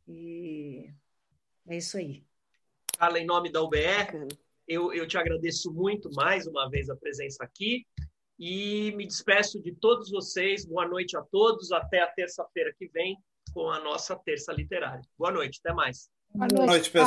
E é isso aí. Fala em nome da UBR, eu, eu te agradeço muito mais uma vez a presença aqui e me despeço de todos vocês. Boa noite a todos. Até a terça-feira que vem com a nossa terça literária. Boa noite, até mais. Boa noite, pessoal.